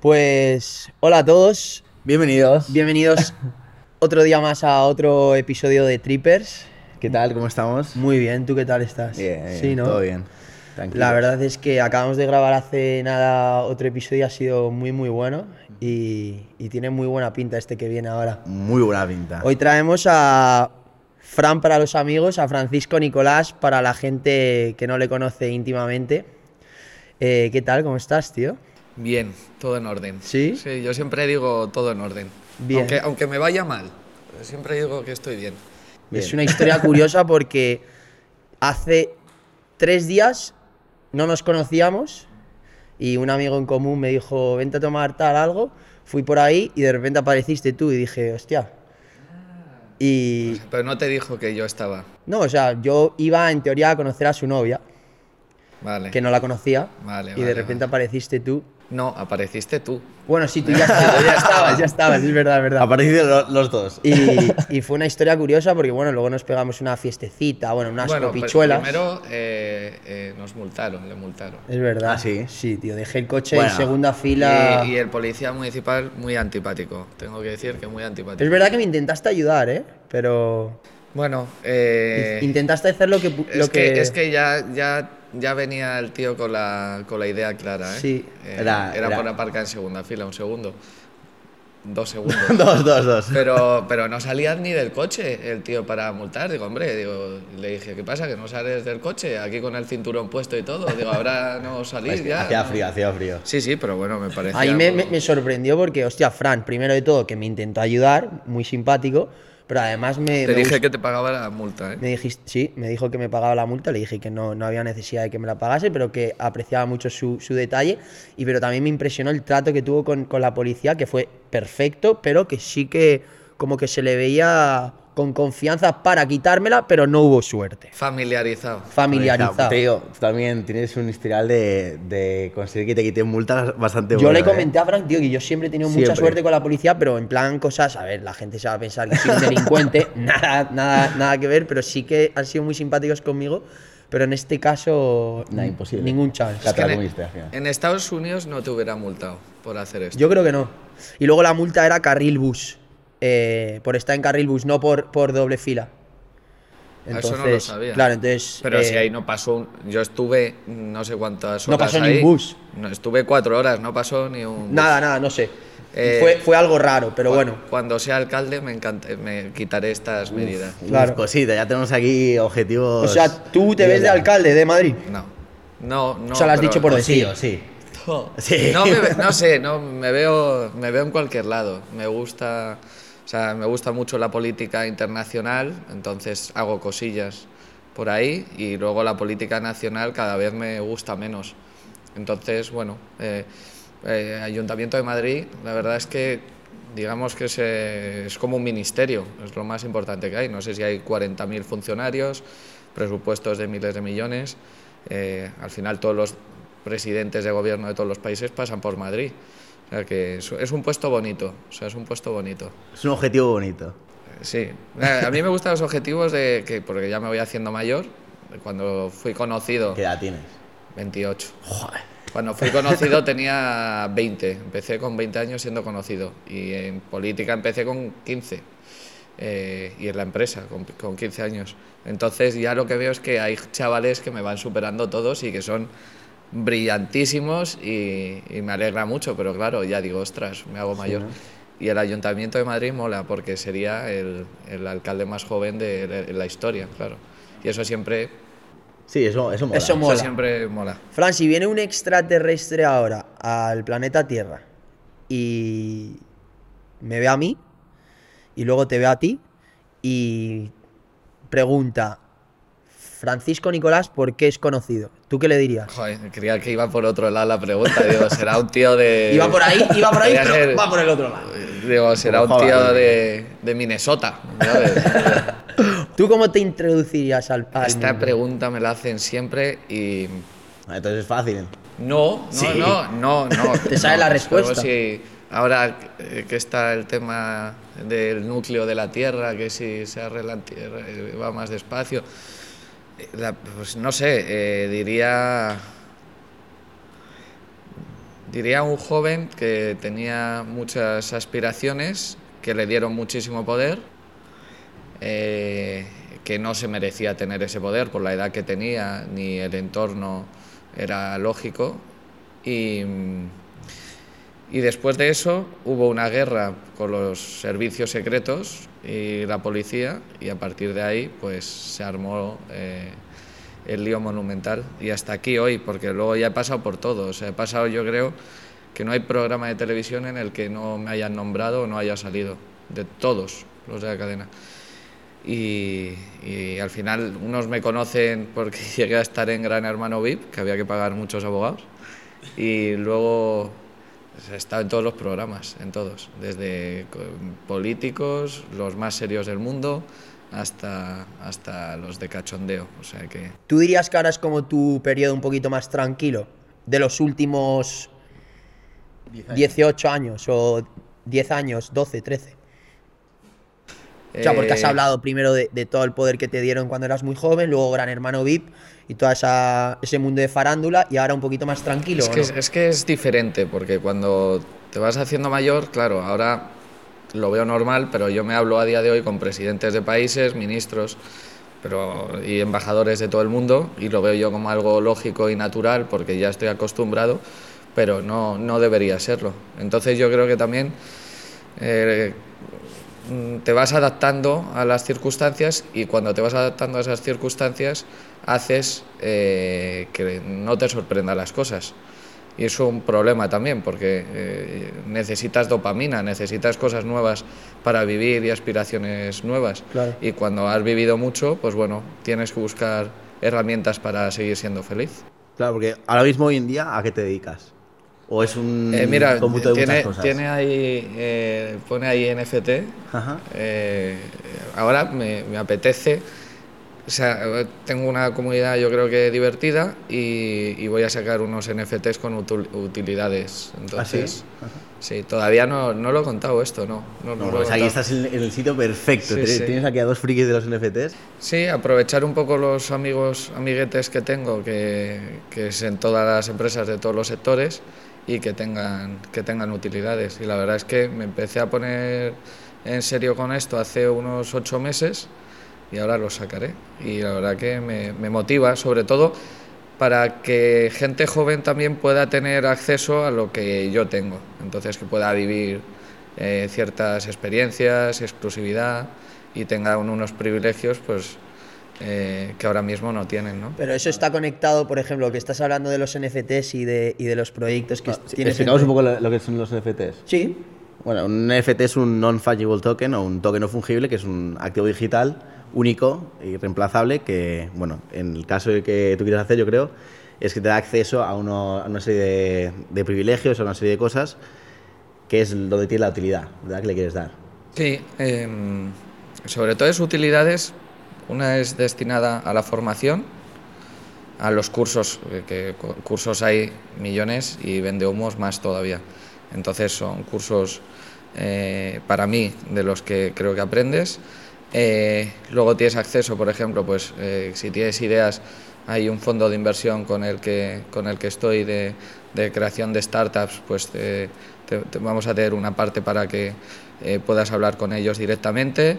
Pues hola a todos, Bienvenidos. bienvenidos otro día más a otro episodio de Trippers. ¿Qué tal? ¿Cómo estamos? Muy bien, ¿tú qué tal estás? Bien, bien, sí, ¿no? todo bien. Tranquilo. La verdad es que acabamos de grabar hace nada otro episodio y ha sido muy muy bueno y, y tiene muy buena pinta este que viene ahora. Muy buena pinta. Hoy traemos a Fran para los amigos, a Francisco Nicolás para la gente que no le conoce íntimamente. Eh, ¿Qué tal? ¿Cómo estás, tío? Bien, todo en orden. ¿Sí? Sí, yo siempre digo todo en orden. Bien. Aunque, aunque me vaya mal, siempre digo que estoy bien. Bien. Es una historia curiosa porque hace tres días no nos conocíamos y un amigo en común me dijo, vente a tomar tal algo. Fui por ahí y de repente apareciste tú y dije, hostia. Y Pero no te dijo que yo estaba. no, o sea, yo iba en teoría a conocer a su novia, Vale. que no la conocía, Vale, y de vale, repente apareciste tú. No, apareciste tú. Bueno, sí, tú ya estabas, ya estabas, ya estabas, es verdad, es verdad. Aparecieron lo- los dos. Y, y fue una historia curiosa porque, bueno, luego nos pegamos una fiestecita, bueno, unas bueno, pero copichuelas. primero eh, eh, nos multaron, le multaron. Es verdad. Ah, ¿sí? Sí, tío, dejé el coche Bueno, en segunda fila. Y, y el policía municipal muy antipático. Tengo que decir que muy antipático. Es verdad que me intentaste ayudar, ¿eh? Pero Bueno, eh, intentaste hacer lo que... pu- es, lo que, que... es que ya, ya, ya venía el tío con la, con la idea clara, ¿eh? Sí. Eh, Era- era, era- por aparcar en segunda fila, un segundo. Dos segundos. dos, dos, dos. Pero, pero no salías ni del coche el tío para multar. Digo, hombre, digo, le dije, ¿qué pasa? ¿Que no sales del coche? Aquí con el cinturón puesto y todo. Digo, ahora no salís ya. Hacía frío, hacía frío. Sí, sí, pero bueno, me parece. Ahí me, me- me sorprendió porque, hostia, Fran, primero de todo, que me intentó ayudar, muy simpático, pero además me... Te me dije que te pagaba la multa, ¿eh? Me dijiste, sí, me dijo que me pagaba la multa, le dije que no, no había necesidad de que me la pagase, pero que apreciaba mucho su, su detalle. Y pero también me impresionó el trato que tuvo con, con la policía, que fue perfecto, pero que sí que como que se le veía con confianza para quitármela, pero no hubo suerte. Familiarizado. Familiarizado. Tío, también tienes un historial de, de conseguir que te quiten multas bastante Yo le ¿eh? comenté a Frank, tío, que yo siempre he tenido mucha suerte con la policía, pero en plan cosas, a ver, la gente se va a pensar que soy un delincuente, nada, nada, nada que ver, pero sí que han sido muy simpáticos conmigo, pero en este caso Nah, imposible. ningún chance. Te la en, al final. en Estados Unidos no te hubiera multado por hacer esto. Yo creo que no. Y luego la multa era carril bus, eh, por estar en carril bus, no por, por doble fila. Ah, eso no lo sabía. Claro, entonces... Pero eh, si ahí no pasó, un- yo estuve no sé cuántas horas No pasó ni ahí. un bus. No, estuve cuatro horas, no pasó ni un bus. Nada, nada, no sé. Eh, fue, fue algo raro, pero bueno. Cuando sea alcalde me encanta, me quitaré estas medidas. claro. Uf, cosita, ya tenemos aquí objetivos. O sea, tú te ves de alcalde de Madrid. No, no, no. o sea, lo has pero- dicho por O decir. sí, o sí. No, Sí. no, me no sé, no, me veo, me veo en cualquier lado. Me gusta, o sea, me gusta mucho la política internacional, entonces hago cosillas por ahí y luego la política nacional cada vez me gusta menos. Entonces, bueno, eh, eh, Ayuntamiento de Madrid, la verdad es que digamos que es, eh, es como un ministerio, es lo más importante que hay. No sé si hay 40.000 funcionarios, presupuestos de miles de millones. eh, al final todos los presidentes de gobierno de todos los países pasan por Madrid. O sea que es, es un puesto bonito, o sea, es un puesto bonito. Es un objetivo bonito. Sí, Eh, a mí me gustan los objetivos de que, porque ya me voy haciendo mayor. Cuando fui conocido, ¿Qué edad tienes? 28. Cuando fui conocido tenía 20. Empecé con 20 años siendo conocido. Y en política empecé con 15. eh, y en la empresa con, con 15 años. Entonces ya lo que veo es que hay chavales que me van superando todos y que son brillantísimos y, y me alegra mucho, pero claro, ya digo, ostras, me hago mayor. Y el Ayuntamiento de Madrid mola porque sería el, el alcalde más joven de, de la historia, claro. Y eso siempre, Sí, eso, eso mola. Eso eso mola. siempre mola. Fran, si viene un extraterrestre ahora al planeta Tierra y me ve a mí y luego te ve a ti y pregunta, Francisco Nicolás, ¿por qué es conocido? ¿Tú qué le dirías? Joder, creía que iba por otro lado la pregunta. Digo, será un tío de. Iba por ahí, iba por ahí, pero ser- va por el otro lado. Digo, será un tío de, de Minnesota. ¿sabes? ¿Tú cómo te introducirías al, al Esta mundo? pregunta me la hacen siempre y. Entonces es fácil. No, no, Sí. no, no, no. Te sabe no. la respuesta. Si ahora que está el tema del núcleo de la Tierra, que si se arregla, eh, va más despacio. La- pues no sé, eh, diría. Diría un joven que tenía muchas aspiraciones, que le dieron muchísimo poder, eh, que no se merecía tener ese poder por la edad que tenía, ni el entorno era lógico. Y, y después de eso hubo una guerra con los servicios secretos y la policía y a partir de ahí pues se armó eh, el lío monumental y hasta aquí hoy, porque luego ya he pasado por todo. O sea, he pasado yo creo que no hay programa de televisión en el que no me hayan nombrado o no haya salido, de todos los de la cadena. Y, y, al final unos me conocen porque llegué a estar en Gran Hermano VIP, que había que pagar muchos abogados, y luego he estado en todos los programas, en todos, desde políticos, los más serios del mundo, hasta, hasta los de cachondeo. O sea que... ¿Tú dirías que ahora es como tu periodo un poquito más tranquilo de los últimos 18 años o 10 años, 12, 13? O sea, porque has Eh, hablado primero de, de todo el poder que te dieron cuando eras muy joven, luego Gran Hermano VIP y todo ese mundo de farándula y ahora un poquito más tranquilo. Es ¿o que, no? es, es que es diferente, porque cuando te vas haciendo mayor, claro, ahora lo veo normal, pero yo me hablo a día de hoy con presidentes de países, ministros pero, y embajadores de todo el mundo y lo veo yo como algo lógico y natural porque ya estoy acostumbrado, pero no, no debería serlo. Entonces yo creo que también eh, te vas adaptando a las circunstancias y cuando te vas adaptando a esas circunstancias haces eh, que no te sorprendan las cosas. Y es un problema también porque eh, necesitas dopamina, necesitas cosas nuevas para vivir y aspiraciones nuevas. Claro. Y cuando has vivido mucho, pues bueno, tienes que buscar herramientas para seguir siendo feliz. Claro, porque ahora mismo hoy en día, ¿a qué te dedicas? ¿O es un Eh, mira, cómputo de tiene, muchas cosas? tiene ahí, eh, pone ahí NFT. Ajá. Eh, ahora me, me apetece, o sea, tengo una comunidad yo creo que divertida y, y voy a sacar unos NFTs con utilidades. Entonces, Ajá. sí, todavía no, no lo he contado esto, no. No, no No, pues aquí estás en, el sitio perfecto. Sí, Tienes- sí. Tienes aquí a dos frikis de los NFTs. Sí, aprovechar un poco los amigos, amiguetes que tengo, que, que es en todas las empresas de todos los sectores y que tengan, que tengan utilidades. Y la verdad es que me empecé a poner en serio con esto hace unos ocho meses y ahora lo sacaré. Y la verdad que me, me motiva, sobre todo para que gente joven también pueda tener acceso a lo que yo tengo. Entonces, que pueda vivir eh, ciertas experiencias, exclusividad y tengan unos privilegios pues, eh, que ahora mismo no tienen. ¿no? Pero eso está conectado, por ejemplo, que estás hablando de los NFTs y de, y de los proyectos que Ah, tienes. Explicamos un poco lo, lo que son los NFTs. Sí, Bueno, un NFT es un non-fungible token o un token no fungible, que es un activo digital único y reemplazable que, bueno, en el caso de que tú quieras hacer, yo creo, es que te da acceso a, uno- a una serie de, de privilegios, a una serie de cosas, que es donde tiene la utilidad, ¿verdad? Que le quieres dar. Sí, em, sobre todo es utilidades. Una es destinada a la formación, a los cursos, eh, que cu- cursos hay millones y vende humos más todavía. Entonces son cursos eh, para mí de los que creo que aprendes. Eh, luego tienes acceso, por ejemplo, pues eh, si tienes ideas, hay un fondo de inversión con el que, con el que estoy de, de creación de startups, pues te- te vamos a tener una parte para que eh, puedas hablar con ellos directamente.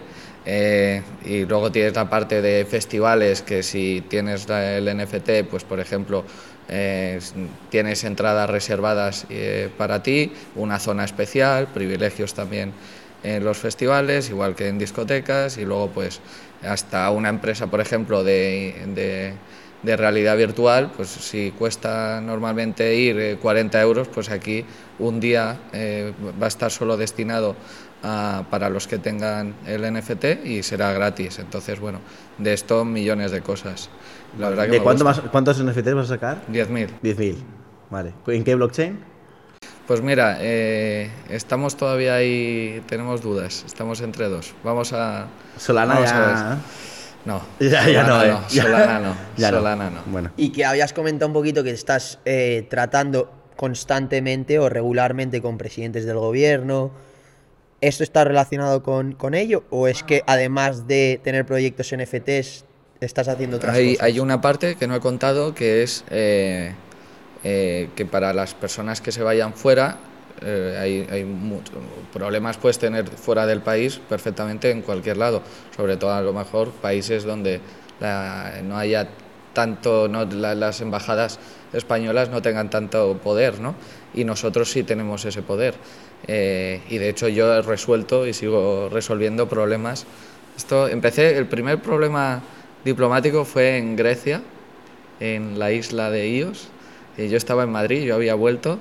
Eh, y luego tienes la parte de festivales que si tienes el NFT, pues por ejemplo, eh, tienes entradas reservadas eh, para ti, una zona especial, privilegios también en los festivales, igual que en discotecas, y luego pues hasta una empresa, por ejemplo, de, de- de realidad virtual, pues si cuesta normalmente ir eh, 40 euros, pues aquí un día va a estar solo destinado a- para los que tengan el NFT y será gratis. Entonces, bueno, de esto millones de cosas. La verdad que ¿De me cuánto gusta. más, cuántos NFTs vas a sacar? 10.000. 10.000. Vale. ¿En qué blockchain? Pues mira, eh, estamos todavía ahí, tenemos dudas, estamos entre dos. Vamos a... Solana vamos ya... a ver. No, Ya, ya no, Solana eh. Solana no, Ya Solana no. Bueno. y que habías comentado un poquito que estás eh, tratando constantemente o regularmente con presidentes del gobierno. ¿Esto está relacionado con, con ello? ¿O es que además de tener proyectos NFTs, estás haciendo otras Hay, cosas? hay una parte que no he contado que es eh, eh, que para las personas que se vayan fuera, eh, hay, hay mucho- problemas puedes tener fuera del país perfectamente en cualquier lado, sobre todo a lo mejor países donde la- no haya tanto, no, la- las embajadas españolas no tengan tanto poder, ¿no? Y nosotros sí tenemos ese poder. Eh, y de hecho yo he resuelto y sigo resolviendo problemas. Esto empecé, el primer problema diplomático fue en Grecia, en la isla de Ios. Y yo estaba en Madrid, yo había vuelto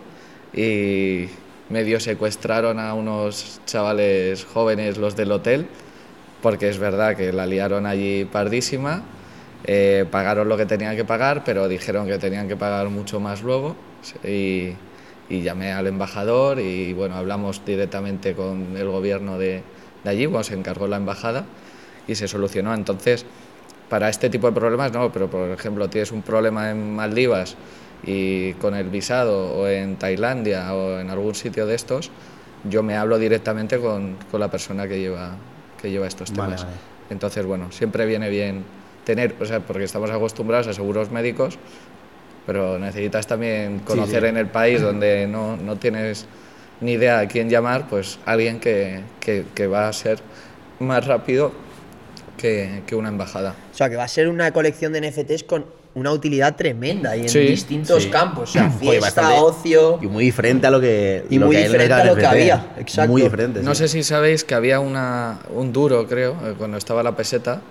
y medio secuestraron a unos chavales jóvenes, los del hotel, porque es verdad que la liaron allí pardísima. eh, pagaron lo que tenían que pagar, pero dijeron que tenían que pagar mucho más luego. Y, y llamé al embajador y bueno, hablamos directamente con el gobierno de, de allí, bueno, se encargó la embajada y se solucionó. Entonces, para este tipo de problemas no, pero por ejemplo tienes un problema en Maldivas y con el visado o en Tailandia o en algún sitio de estos, yo me hablo directamente con, con la persona que lleva, que lleva estos Vale, temas. vale. Entonces, bueno, siempre viene bien tener, o sea, porque estamos acostumbrados a seguros médicos, pero necesitas también conocer sí. en el país donde no, no tienes ni idea a quién llamar, pues alguien que, que, que va a ser más rápido que, que una embajada. O sea, que va a ser una colección de NFTs con una utilidad tremenda y en Sí, distintos sí. campos. O sea, fiesta, bastante. ocio. Y muy diferente a lo que. Y lo muy que diferente a lo que había, exacto. Muy diferente. No sí. sé si sabéis que había una, un duro, creo, eh, cuando estaba la peseta,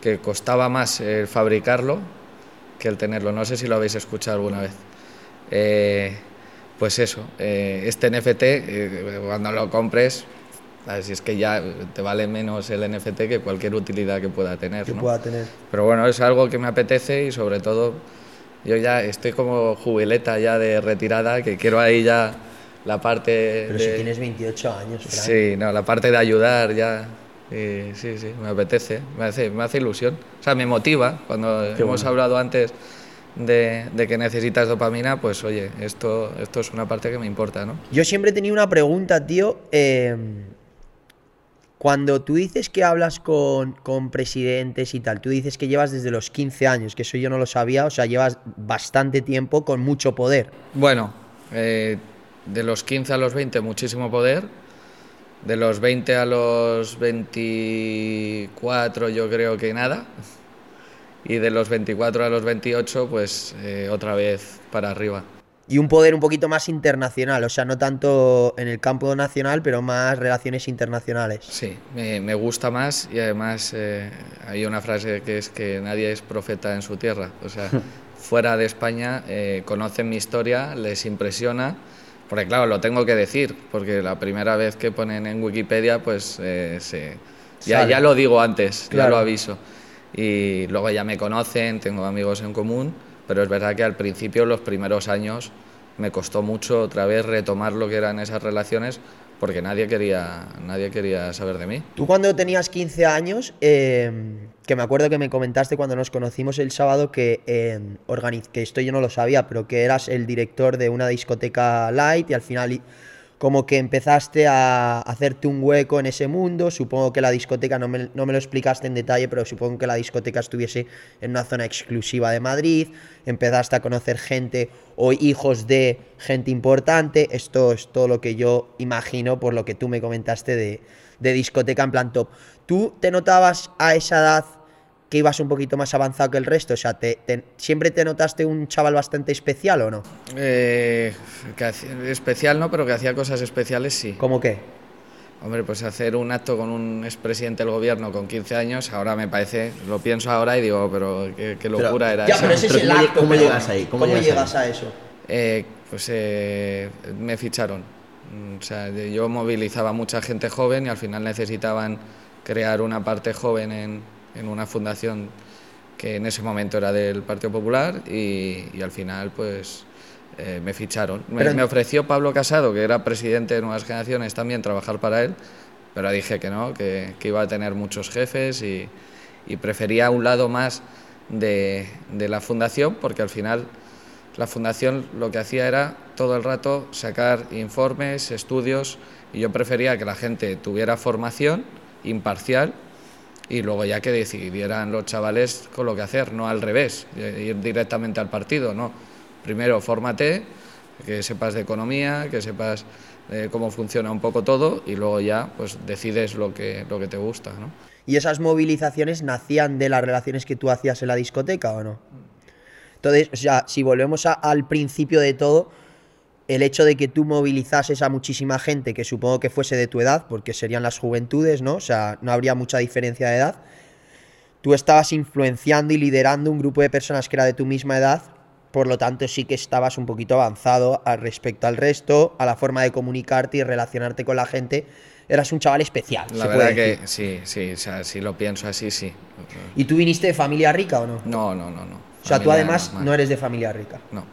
que costaba más el fabricarlo que el tenerlo. No sé si lo habéis escuchado alguna vez. Eh, pues eso, eh, este NFT, eh, cuando lo compres, así es que ya te vale menos el NFT que cualquier utilidad que pueda tener. que ¿no? pueda tener. Pero bueno, es algo que me apetece y sobre todo yo ya estoy como jubileta ya de retirada, que quiero ahí ya la parte Pero de... si tienes 28 años, Fran. Sí, no, la parte de ayudar ya. Y sí, sí, me apetece, me hace, me hace ilusión. O sea, me motiva. Cuando hemos bueno. hablado antes de, de que necesitas dopamina, pues oye, esto, esto es una parte que me importa, ¿no? Yo siempre he tenido una pregunta, tío. eh, cuando tú dices que hablas con, con presidentes y tal, tú dices que llevas desde los 15 años, que eso yo no lo sabía, o sea, llevas bastante tiempo con mucho poder. Bueno, eh, de los 15 a los 20, muchísimo poder. De los 20 a los 24, yo creo que nada. Y de los 24 a los 28, pues eh, otra vez para arriba. Y un poder un poquito más internacional, o sea, no tanto en el campo nacional, pero más relaciones internacionales. Sí, me, me gusta más y además eh, hay una frase que es que nadie es profeta en su tierra. O sea, fuera de España eh, conocen mi historia, les impresiona, porque claro, lo tengo que decir, porque la primera vez que ponen en Wikipedia, pues eh, se- ya, ya lo digo antes, ya lo aviso. Y luego ya me conocen, tengo amigos en común, pero es verdad que al principio, los primeros años, me costó mucho otra vez retomar lo que eran esas relaciones porque nadie quería, nadie quería saber de mí. Tú cuando tenías 15 años, eh, que me acuerdo que me comentaste cuando nos conocimos el sábado que, eh, que esto yo no lo sabía, pero que eras el director de una discoteca light y al final como que empezaste a hacerte un hueco en ese mundo. Supongo que la discoteca, no me, no me lo explicaste en detalle, pero supongo que la discoteca estuviese en una zona exclusiva de Madrid. Empezaste a conocer gente o hijos de gente importante. Esto es todo lo que yo imagino por lo que tú me comentaste de, de discoteca en plan top. ¿Tú te notabas a esa edad que ibas un poquito más avanzado que el resto? O sea, te- te- ¿siempre te notaste un chaval bastante especial o no? Eh, que hacía- especial no, pero que hacía cosas especiales sí. ¿Cómo qué? Hombre, pues hacer un acto con un expresidente del gobierno con 15 años, ahora me parece, lo pienso ahora y digo, pero qué, qué locura era Ya, esa. pero ese es Pero el ¿cómo acto. cómo pero llegas ahí? ¿Cómo llegas llegas a eso? Eh, pues eh, me ficharon. Mm, O sea, yo movilizaba mucha gente joven y al final necesitaban crear una parte joven en, en una fundación que en ese momento era del Partido Popular y, y al final pues eh, me ficharon. Me, ofreció Pablo Casado, que era presidente de Nuevas Generaciones, también trabajar para él, pero dije que no, que, que iba a tener muchos jefes y, y prefería un lado más de, de la fundación porque al final la fundación lo que hacía era todo el rato sacar informes, estudios, y yo prefería que la gente tuviera formación imparcial y luego ya que decidieran los chavales con lo que hacer, no al revés, ir directamente al partido, no. primero fórmate, que sepas de economía, que sepas eh, cómo funciona un poco todo y luego ya pues decides lo que, lo que te gusta. ¿no? ¿Y esas movilizaciones nacían de las relaciones que tú hacías en la discoteca o no? Entonces, si volvemos al principio de todo, el hecho de que tú movilizases a muchísima gente, que supongo que fuese de tu edad, porque serían las juventudes, ¿no? O sea, no habría mucha diferencia de edad. Tú estabas influenciando y liderando un grupo de personas que era de tu misma edad, por lo tanto sí que estabas un poquito avanzado al respecto al resto, a la forma de comunicarte y relacionarte con la gente. Eras un chaval especial. La se verdad puede que sí, sí, o sea, si lo pienso así, sí. ¿Y tú viniste de familia rica o no? No, no, no, no. O sea, tú además normal. no eres de familia rica. No,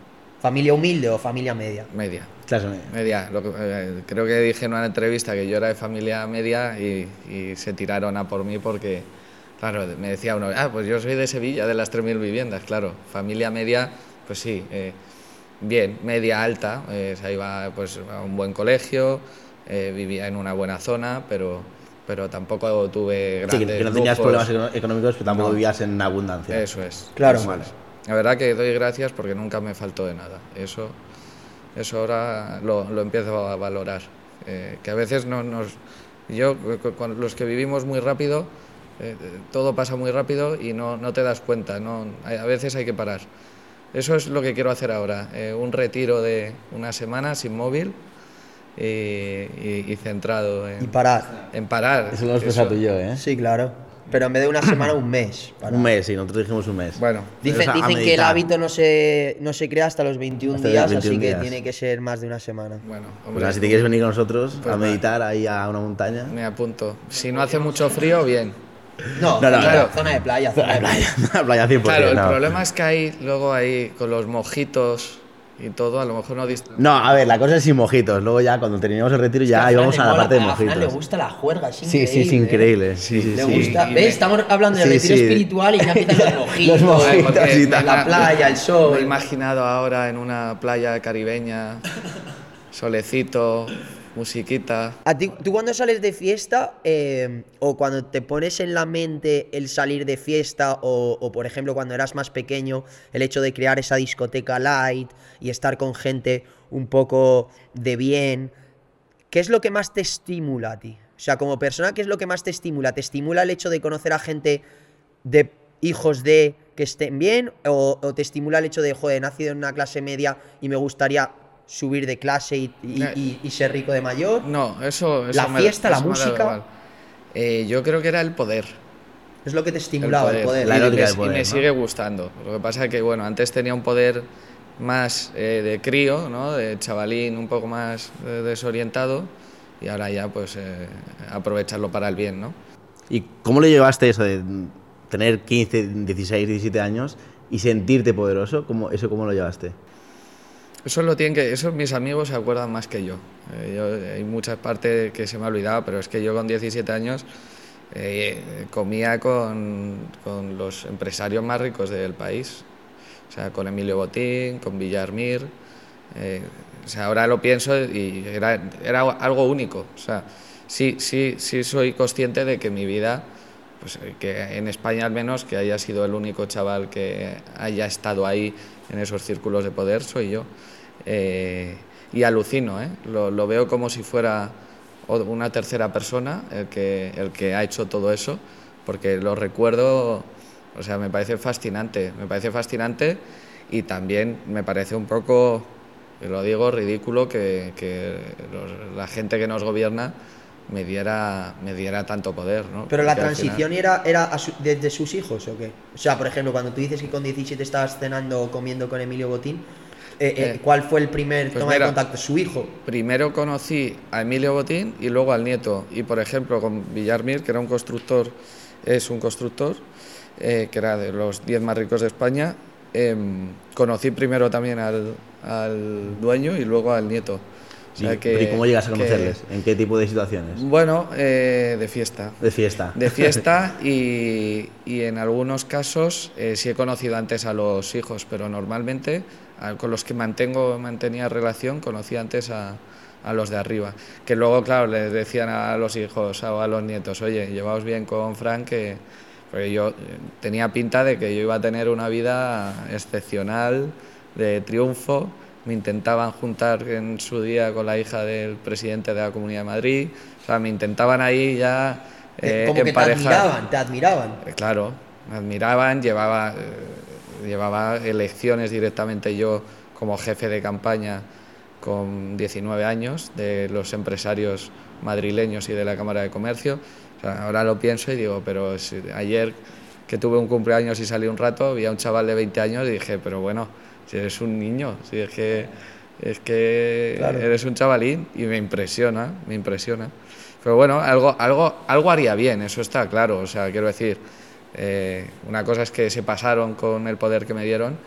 ¿Familia humilde o familia media? media. Clase media. Media. Lo que- eh, creo que dije en una entrevista que yo era de familia media y, y se tiraron a por mí porque, claro, me decía uno, ah, pues yo soy de Sevilla, de las 3.000 viviendas, claro. Familia media, pues sí, eh, bien, media alta, eh, o sea, iba pues, a un buen colegio, eh, vivía en una buena zona, pero, pero tampoco tuve Sí, grandes que, que no tenías lujos. problemas económicos, pero tampoco No. vivías en abundancia. Eso es. Claro. eso es. La verdad que doy gracias porque nunca me faltó de nada. Eso, eso ahora lo, lo empiezo a valorar. Eh, que a veces no nos... Yo, con los que vivimos muy rápido, eh, todo pasa muy rápido y no, no te das cuenta. No, a veces hay que parar. Eso es lo que quiero hacer ahora. eh, un retiro de una semana sin móvil y, y- y centrado en, Y parar. en parar. Eso lo hemos pensado tú y yo, ¿eh? Sí, claro. Pero en vez de una semana, un mes. parar. Un mes, sí, nosotros dijimos un mes. Bueno, Dicen, O sea, a dicen que el meditar. hábito no se, no se crea hasta los 21 Hasta los días, 21 así que días. tiene que ser más de una semana. bueno, Pues hombre, nada, si te quieres venir con nosotros Pues a nada. meditar ahí a una montaña. me apunto. Si no hace mucho frío, bien. No, No, no, zona, claro. zona de playa, zona de playa. La playa 100%. Claro, el no. problema es que hay luego ahí con los mojitos y todo, a lo mejor no dist- No, a ver, la cosa es sin mojitos. Luego ya cuando terminemos el retiro ya íbamos a la parte de A Fran le mojitos. gusta la juerga, es Sí, increíble. sí, es ¿eh? increíble. Sí, sí, Le sí. gusta. ¿Ves? me- Estamos hablando de Sí, retiro sí. espiritual y ya empiezan los mojitos. Los mojitos. Ay, porque y tal. La playa, el sol. Me he imaginado ahora en una playa caribeña, solecito, musiquita. A ti, tú cuando sales de fiesta eh, o cuando te pones en la mente el salir de fiesta o, por ejemplo cuando eras más pequeño el hecho de crear esa discoteca light y estar con gente un poco de bien, ¿qué es lo que más te estimula a ti? O sea, como persona, ¿qué es lo que más te estimula? ¿Te estimula el hecho de conocer a gente de hijos de que estén bien o, te estimula el hecho de, joder, nacido en una clase media y me gustaría subir de clase y, y- Eh. y- y ser rico de mayor? No, eso. eso La me- fiesta, la eso música. Eh, yo creo que era el poder. Es lo que te estimulaba el poder. La Y me- del poder, y me ¿no? sigue gustando. Lo que pasa es que, bueno, antes tenía un poder más eh, de crío, ¿no? De chavalín un poco más eh, desorientado y ahora ya, pues, eh, aprovecharlo para el bien, ¿no? ¿Y cómo le llevaste eso de tener 15, 16, 17 años y sentirte poderoso? ¿Cómo, ¿Eso cómo lo llevaste? Eso lo tienen que, eso mis amigos se acuerdan más que yo. Eh, yo- hay muchas partes que se me ha olvidado, pero es que yo con 17 años eh, comía con, con los empresarios más ricos del país. O sea, con Emilio Botín, con Villarmir. eh, o sea, ahora lo pienso y era, era algo único. O sea, sí, sí, sí soy consciente de que mi vida, pues eh, que en España al menos, que haya sido el único chaval que haya estado ahí en esos círculos de poder, soy yo. Eh, y alucino, ¿eh? lo, lo veo como si fuera una tercera persona el que, el que ha hecho todo eso, porque lo recuerdo, o sea, me parece fascinante, me parece fascinante y también me parece un poco, lo digo, ridículo que, que los- la gente que nos gobierna me diera, me diera tanto poder. ¿no? Pero la al final- transición era, era su- desde sus hijos o qué? O sea, por ejemplo, cuando tú dices que con 17 estabas cenando o comiendo con Emilio Botín, eh, eh, Eh, ¿cuál fue el primer pues toma mira. de contacto? Su hijo. Primero conocí a Emilio Botín y luego al nieto. Y por ejemplo, con Villarmir, que era un constructor, es un constructor, eh, que era de los 10 más ricos de España, em, conocí primero también al, al dueño y luego al nieto. O sea ¿Y, que- ¿y cómo llegas a que- conocerles? ¿En qué tipo de situaciones? Bueno, eh, de fiesta. De fiesta. De fiesta y, y en algunos casos eh, sí he conocido antes a los hijos, pero normalmente a- con los que mantengo mantenía relación conocí antes a, a los de arriba. Que luego, claro, les decían a los hijos o a los nietos, oye, llevaos bien con Frank, que porque yo eh, tenía pinta de que yo iba a tener una vida excepcional, de triunfo, me intentaban juntar en su día con la hija del presidente de la Comunidad de Madrid, o sea, me intentaban ahí ya eh, Como que te emparejar. admiraban, te admiraban. Eh, Claro, me admiraban, llevaba, eh, llevaba elecciones directamente yo como jefe de campaña con 19 años de los empresarios madrileños y de la Cámara de Comercio. O sea, ahora lo pienso y digo, pero si ayer que tuve un cumpleaños y salí un rato, había un chaval de 20 años y dije, pero bueno, si eres un niño, si es que, es que Claro. eres un chavalín y me impresiona, me impresiona. Pero bueno, algo, algo, algo haría bien, eso está claro. O sea, quiero decir, eh, una cosa es que se pasaron con el poder que me dieron,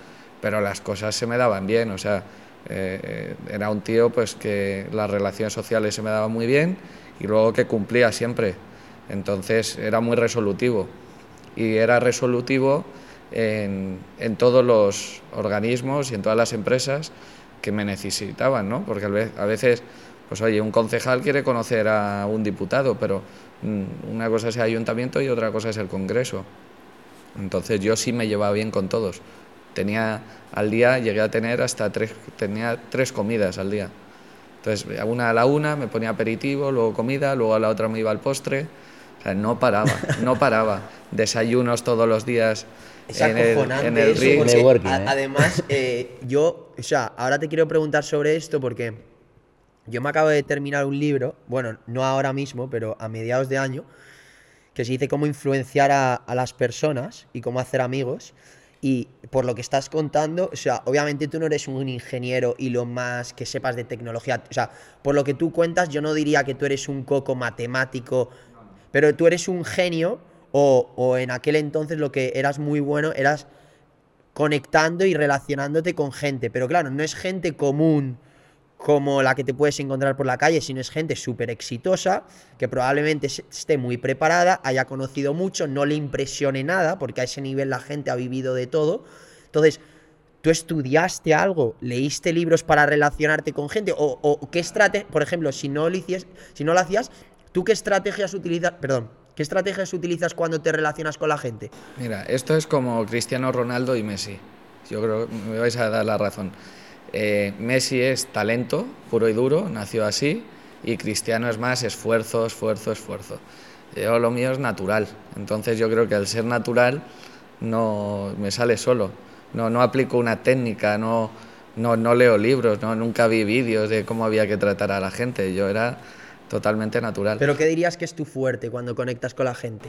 pero las cosas se me daban bien. O sea, eh, era un tío pues que las relaciones sociales se me daban muy bien y luego que cumplía siempre. Entonces era muy resolutivo. Y era resolutivo en, en todos los organismos y en todas las empresas que me necesitaban, ¿no? Porque a ve- a veces, pues oye, un concejal quiere conocer a un diputado, pero una cosa es el ayuntamiento y otra cosa es el Congreso. Entonces yo sí me llevaba bien con todos. Tenía al día, llegué a tener hasta tres, tenía tres comidas al día. Entonces, una a la una me ponía aperitivo, luego comida, luego a la otra me iba al postre. O sea, no paraba, no paraba. Desayunos todos los días Es en el, en el eso, ring. porque Networking, a- ¿eh? además, eh, yo, o sea, ahora te quiero preguntar sobre esto porque yo me acabo de terminar un libro, bueno, no ahora mismo, pero a mediados de año, que se dice cómo influenciar a, las personas y cómo hacer amigos. Y por lo que estás contando, o sea, obviamente tú no eres un ingeniero y lo más que sepas de tecnología. O sea, por lo que tú cuentas, yo no diría que tú eres un coco matemático, pero tú eres un genio o, o en aquel entonces lo que eras muy bueno eras conectando y relacionándote con gente. Pero claro, no es gente común como la que te puedes encontrar por la calle, sino es gente súper exitosa, que probablemente esté muy preparada, haya conocido mucho, no le impresione nada, porque a ese nivel la gente ha vivido de todo. Entonces, ¿tú estudiaste algo? ¿Leíste libros para relacionarte con gente? ¿O, o qué estrategia, por ejemplo, si no, lo si no lo hacías, ¿tú qué estrategias utilizas? Perdón, ¿qué estrategias utilizas cuando te relacionas con la gente? Mira, esto es como Cristiano Ronaldo y Messi. Yo creo que me vais a dar la razón. Eh, Messi es talento puro y duro, nació así, y Cristiano es más esfuerzo, esfuerzo, esfuerzo. Yo lo mío es natural, entonces yo creo que al ser natural no me sale solo. No, no aplico una técnica, no, no, no leo libros, no, nunca vi vídeos de cómo había que tratar a la gente. Yo era totalmente natural. Pero ¿qué dirías que es tu fuerte cuando conectas con la gente?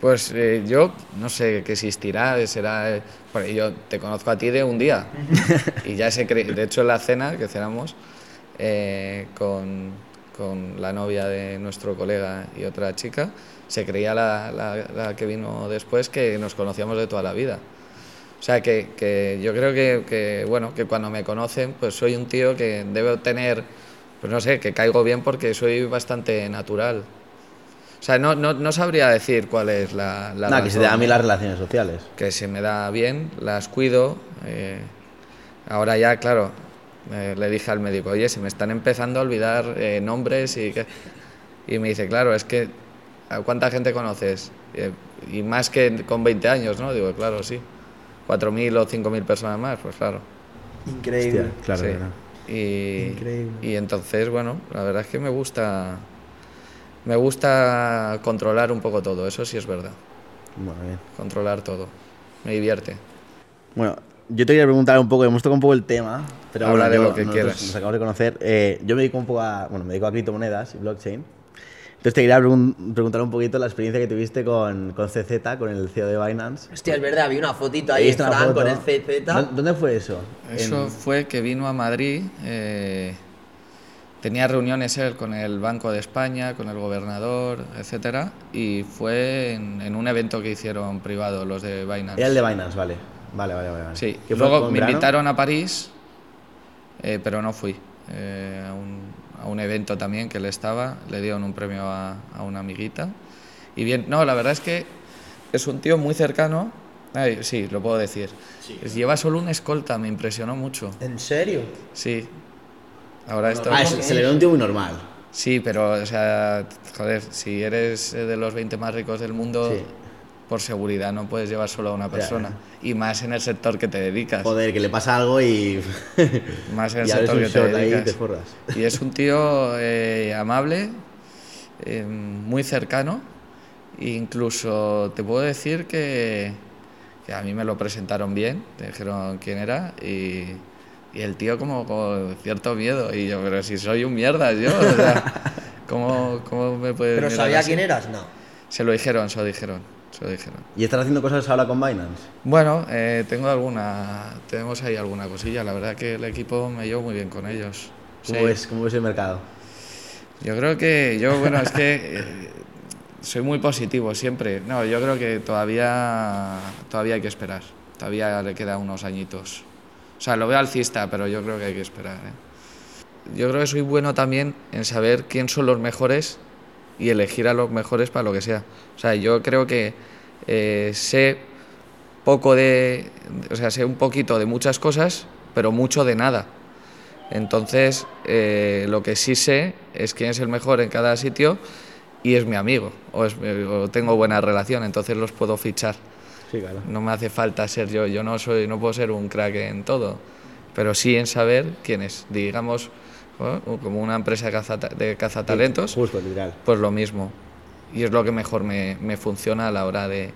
Pues eh, yo no sé qué existirá, será. eh, porque yo te conozco a ti de un día y ya se cree. De hecho, en la cena que cenamos eh, con, con la novia de nuestro colega y otra chica, se creía la, la- la que vino después que nos conocíamos de toda la vida. O sea, que, que yo creo que, que, bueno, que cuando me conocen, pues soy un tío que debe tener, pues no sé, que caigo bien porque soy bastante natural. O sea, no, no, no sabría decir cuál es la, la Nada, que se te dan a mí ¿no? las relaciones sociales. que se me da bien, las cuido. eh, ahora ya, claro, eh, le dije al médico, oye, se me están empezando a olvidar eh, nombres y que... Y me dice, claro, es que ¿a cuánta gente conoces? Eh, y más que con 20 años, ¿no? Digo, claro, sí. 4.000 o 5.000 personas más, pues claro. Increíble. Hostia, claro, Sí. claro. Y, Increíble. y entonces, bueno, la verdad es que me gusta, me gusta controlar un poco todo, eso sí es verdad, controlar todo, me divierte. Bueno, yo te quería preguntar un poco, hemos tocado un poco el tema, pero Habla bueno, de yo- lo que quieras. Nos acabamos de conocer. Eh, yo me dedico un poco a, bueno, me dedico a criptomonedas y blockchain. Entonces te quería pregun- preguntar un poquito la experiencia que tuviste con, con CZ, con el CEO de Binance. Hostia, es verdad, vi una fotito ahí, Fran, foto. con el CZ. ¿Dó- ¿Dónde fue eso? Eso En- fue que vino a Madrid, eh, tenía reuniones él con el Banco de España, con el gobernador, etcétera, y fue en, en un evento que hicieron privado los de Binance. Era el de Binance, vale. Vale, vale, vale. Sí, ¿Qué fue, luego me verano? invitaron a París, eh, pero no fui. eh, a, un, a un evento también que él estaba, le dieron un premio a, a una amiguita. Y bien, no, la verdad es que es un tío muy cercano. Ay, sí, lo puedo decir. Lleva solo una escolta, me impresionó mucho. ¿En serio? Sí. Ahora esto. Ah, se, se le ve un tío muy normal. Sí, pero, o sea, joder, si eres eh, de los 20 más ricos del mundo, Sí. por seguridad no puedes llevar solo a una persona. Y más en el sector que te dedicas. Joder, que le pasa algo y. Más en el sector que te dedicas. te. Y es un tío eh, amable, eh, muy cercano. e incluso te puedo decir que, que a mí me lo presentaron bien, te dijeron quién era y, y el tío como con cierto miedo. Y yo, pero si soy un mierda yo, o sea, ¿cómo, cómo me puedes Pero sabía así? quién eras, no. Se lo dijeron, se lo dijeron, se lo dijeron. ¿Y estás haciendo cosas ahora con Binance? Bueno, eh, tengo alguna, tenemos ahí alguna cosilla. La verdad que el equipo me llevo muy bien con ellos. ¿Cómo, Sí. ves, ¿Cómo ves el mercado? Yo creo que yo, bueno, es que eh, soy muy positivo siempre. No, yo creo que todavía, todavía hay que esperar. Todavía le queda unos añitos. O sea, lo veo alcista, pero yo creo que hay que esperar. ¿eh? Yo creo que soy bueno también en saber quién son los mejores y elegir a los mejores para lo que sea. O sea, yo creo que eh, sé poco de, o sea, sé un poquito de muchas cosas, pero mucho de nada. Entonces, eh, lo que sí sé es quién es el mejor en cada sitio y es mi amigo, o, tengo buena relación, entonces los puedo fichar. Sí, claro. No me hace falta ser yo, yo no soy, no puedo ser un crack en todo, pero sí en saber quién es. Digamos, como una empresa de, cazata- de cazatalentos, Justo, literal. pues lo mismo. Y es lo que mejor me, me funciona a la hora de,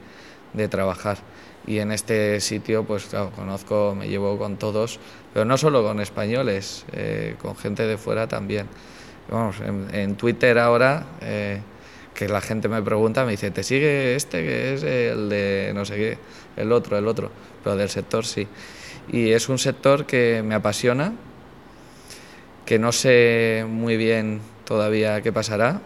de trabajar. Y en este sitio, pues claro, conozco, me llevo con todos, pero no solo con españoles, eh, con gente de fuera también. Vamos, en, en Twitter ahora, eh, que la gente me pregunta, me dice, ¿te sigue este que es el de no sé qué, el otro, el otro? Pero del sector sí. Y es un sector que me apasiona, que no sé muy bien todavía qué pasará,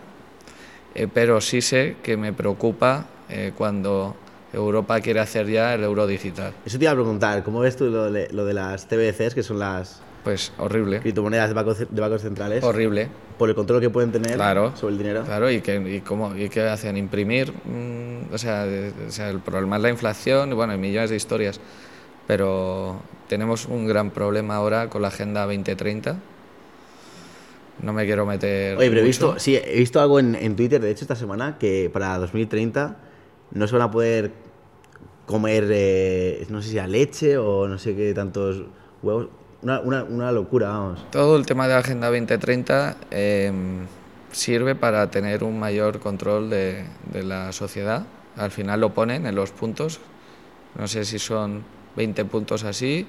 eh, pero sí sé que me preocupa eh, cuando Europa quiere hacer ya el euro digital. Eso te iba a preguntar, ¿cómo ves tú lo de, lo de las TBCs, que son las Pues horrible, criptomonedas de bancos, de bancos centrales? horrible. Por el control que pueden tener Claro. sobre el dinero. Claro, y, que, y, cómo, y qué hacen, imprimir, Mm, o, sea, de- o sea, el problema es la inflación, y bueno, hay millones de historias, pero tenemos un gran problema ahora con la Agenda 2030. No me quiero meter. Oye, pero he visto, sí, he visto algo en, en Twitter, de hecho, esta semana, que para 2030 no se van a poder comer, eh, no sé si a leche o no sé qué tantos huevos. Una, una, una locura, vamos. Todo el tema de la Agenda 2030 eh, sirve para tener un mayor control de, de la sociedad. Al final lo ponen en los puntos, no sé si son 20 puntos así,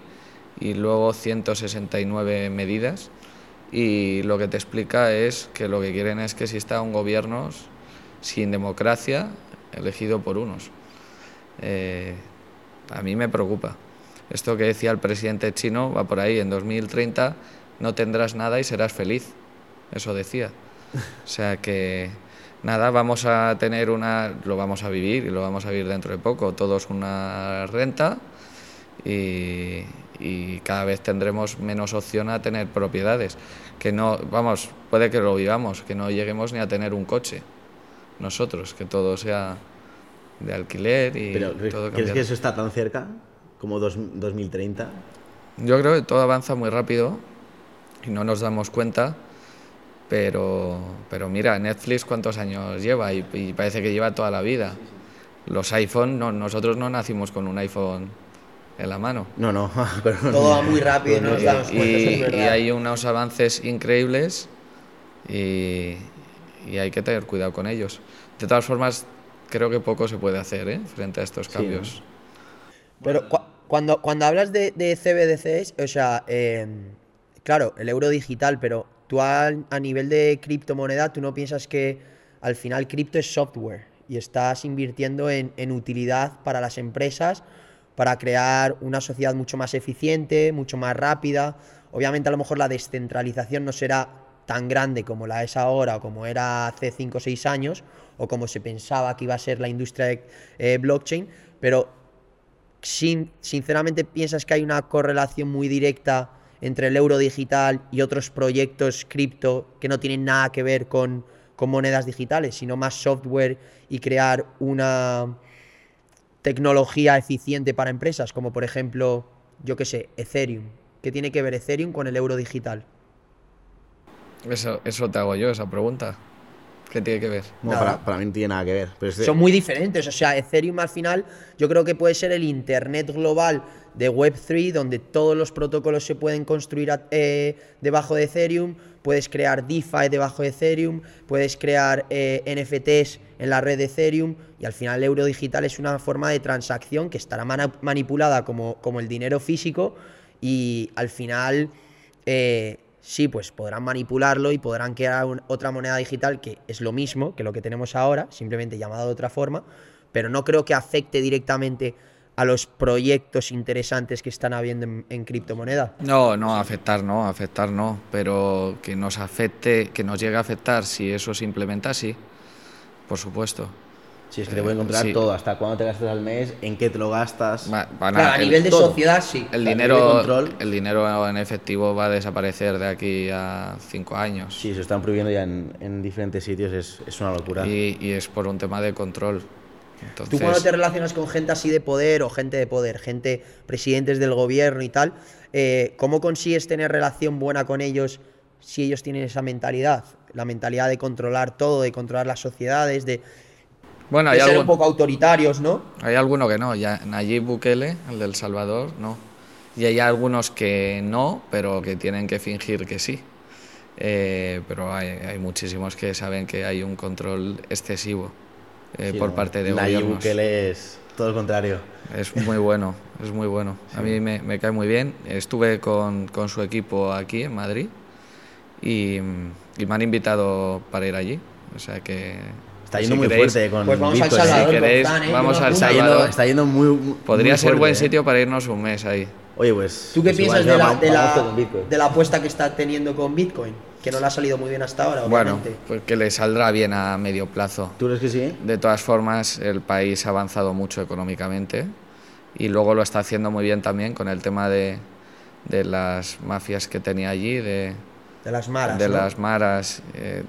y luego 169 medidas. Y lo que te explica es que lo que quieren es que exista un gobierno sin democracia, elegido por unos. Eh, a mí me preocupa. Esto que decía el presidente chino va por ahí, en 2030 no tendrás nada y serás feliz. Eso decía. O sea que nada, vamos a tener una, lo vamos a vivir y lo vamos a vivir dentro de poco, todos una renta y, y cada vez tendremos menos opción a tener propiedades. Que no, vamos, puede que lo vivamos, que no lleguemos ni a tener un coche nosotros, que todo sea de alquiler y Pero todo ¿crees que eso está tan cerca como dos- 2030? Yo creo que todo avanza muy rápido y no nos damos cuenta, pero, pero mira, Netflix cuántos años lleva y, y parece que lleva toda la vida. Los iPhone, no, nosotros no nacimos con un iPhone en la mano. No, no. pero- Todo va muy rápido y no nos damos cuenta, es y hay unos avances increíbles y, y hay que tener cuidado con ellos. De todas formas, creo que poco se puede hacer ¿eh? frente a estos Sí, cambios. Pero cu- cuando, cuando hablas de, de CBDCs, o sea, eh, claro, el euro digital, pero tú a, a nivel de criptomoneda, tú no piensas que al final cripto es software y estás invirtiendo en, en utilidad para las empresas para crear una sociedad mucho más eficiente, mucho más rápida. Obviamente a lo mejor la descentralización no será tan grande como la es ahora o como era hace 5 o 6 años o como se pensaba que iba a ser la industria de eh, blockchain, pero sin- sinceramente piensas que hay una correlación muy directa entre el euro digital y otros proyectos cripto que no tienen nada que ver con, con monedas digitales, sino más software y crear una tecnología eficiente para empresas, como por ejemplo, yo qué sé, Ethereum. ¿Qué tiene que ver Ethereum con el euro digital? Eso, eso te hago yo, esa pregunta. ¿Qué tiene que ver? Nada. para, para mí no tiene nada que ver. Pero es de- Son muy diferentes. O sea, Ethereum al final yo creo que puede ser el Internet global de Web3, donde todos los protocolos se pueden construir a- eh, debajo de Ethereum. Puedes crear DeFi debajo de Ethereum. Puedes crear eh, NFTs en la red de Ethereum. Y al final el euro digital es una forma de transacción que estará manipulada como, como el dinero físico. Y al final eh, sí, pues podrán manipularlo y podrán crear otra moneda digital que es lo mismo que lo que tenemos ahora, simplemente llamada de otra forma, pero no creo que afecte directamente a los proyectos interesantes que están habiendo en, en criptomoneda. No, no, afectar no, afectar no, pero que nos afecte, que nos llegue a afectar si eso se implementa, sí, por supuesto. Si es que te pueden sí. todo, hasta cuándo te gastas al mes, en qué te lo gastas. Va- van Claro, a el- nivel de todo. sociedad sí. el dinero, control. el dinero en efectivo va a desaparecer de aquí a cinco años. Sí, se están prohibiendo ya en, en diferentes sitios, es, es una locura. Y, y es por un tema de control. Entonces, Tú cuando te relacionas con gente así de poder o gente de poder, gente, presidentes del gobierno y tal, eh, ¿cómo consigues tener relación buena con ellos si ellos tienen esa mentalidad? La mentalidad de controlar todo, de controlar las sociedades, de, bueno, de hay, ser algún- un poco autoritarios, ¿no? hay alguno que no, ya Nayib Bukele, el del Salvador, no. Y hay algunos que no, pero que tienen que fingir que sí. Eh, pero hay, hay muchísimos que saben que hay un control excesivo eh, Sí, por no, parte de Nayib gobiernos. Bukele es todo lo contrario. Es muy bueno, es muy bueno. A mí me, me cae muy bien. Estuve con, con su equipo aquí en Madrid y, y me han invitado para ir allí. O sea que... Está si yendo muy queréis, fuerte con Pues vamos al Bitcoin. Salvador Si queréis, ¿eh? Vamos al. Está yendo, Salvador. está yendo muy, muy Podría ser fuerte, buen ¿eh? sitio para irnos un mes ahí. Oye, pues. ¿Tú qué pues piensas de la, de, la, de apuesta que está teniendo con Bitcoin? Que no le ha salido muy bien hasta ahora, Bueno, obviamente. pues que le saldrá bien a medio plazo. ¿Tú crees que sí? De todas formas, el país ha avanzado mucho económicamente y luego lo está haciendo muy bien también con el tema de, de las mafias que tenía allí, de, de las maras. de ¿no? las maras, eh,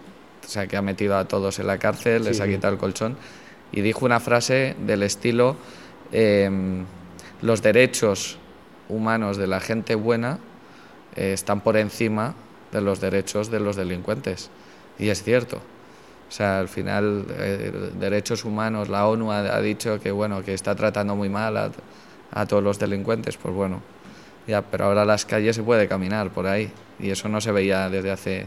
o sea, que ha metido a todos en la cárcel, les ha quitado el colchón, y dijo una frase del estilo, em, los derechos humanos de la gente buena eh, están por encima de los derechos de los delincuentes. Y es cierto. O sea, al final, eh, derechos humanos, la ONU ha, ha dicho que, bueno, que está tratando muy mal a, a todos los delincuentes. Pues bueno, ya, pero ahora las calles se puede caminar por ahí. Y eso no se veía desde hace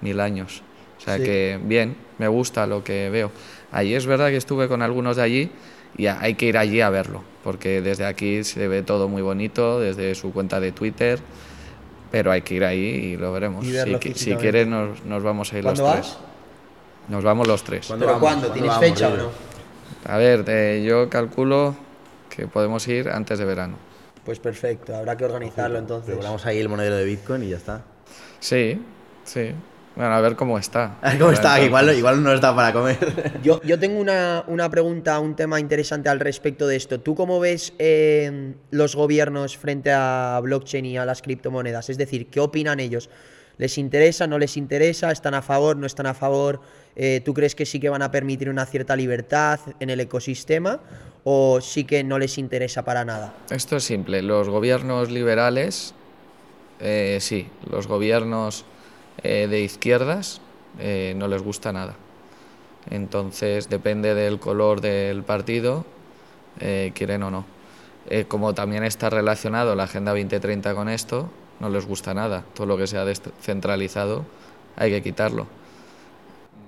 mil años. O sea Sí. que bien, me gusta lo que veo. Allí es verdad que estuve con algunos de allí y hay que ir allí a verlo, porque desde aquí se ve todo muy bonito, desde su cuenta de Twitter, pero hay que ir ahí y lo veremos. Y Si, si quieres nos, nos vamos a ir los ¿Cuándo tres. vas? Nos vamos los tres. ¿Cuándo ¿Pero vamos? cuándo? ¿Cuándo ¿Tienes vamos, fecha o no? A ver, eh, yo calculo que podemos ir antes de verano. Pues perfecto, habrá que organizarlo entonces. Regulamos ahí el monedero de Bitcoin y ya está. Sí, sí. Bueno, a ver cómo está. A ver cómo está, que igual, igual no está para comer. Yo, yo tengo una, una pregunta, un tema interesante al respecto de esto. ¿Tú cómo ves eh, los gobiernos frente a blockchain y a las criptomonedas? Es decir, ¿qué opinan ellos? ¿Les interesa, no les interesa? ¿Están a favor, no están a favor? Eh, ¿Tú crees que sí que van a permitir una cierta libertad en el ecosistema? ¿O sí que no les interesa para nada? Esto es simple. Los gobiernos liberales, eh, sí. Los gobiernos eh, de izquierdas eh, no les gusta nada. Entonces depende del color del partido, eh, quieren o no. Como también está relacionado la Agenda 2030 con esto, no les gusta nada. Todo lo que sea descentralizado hay que quitarlo.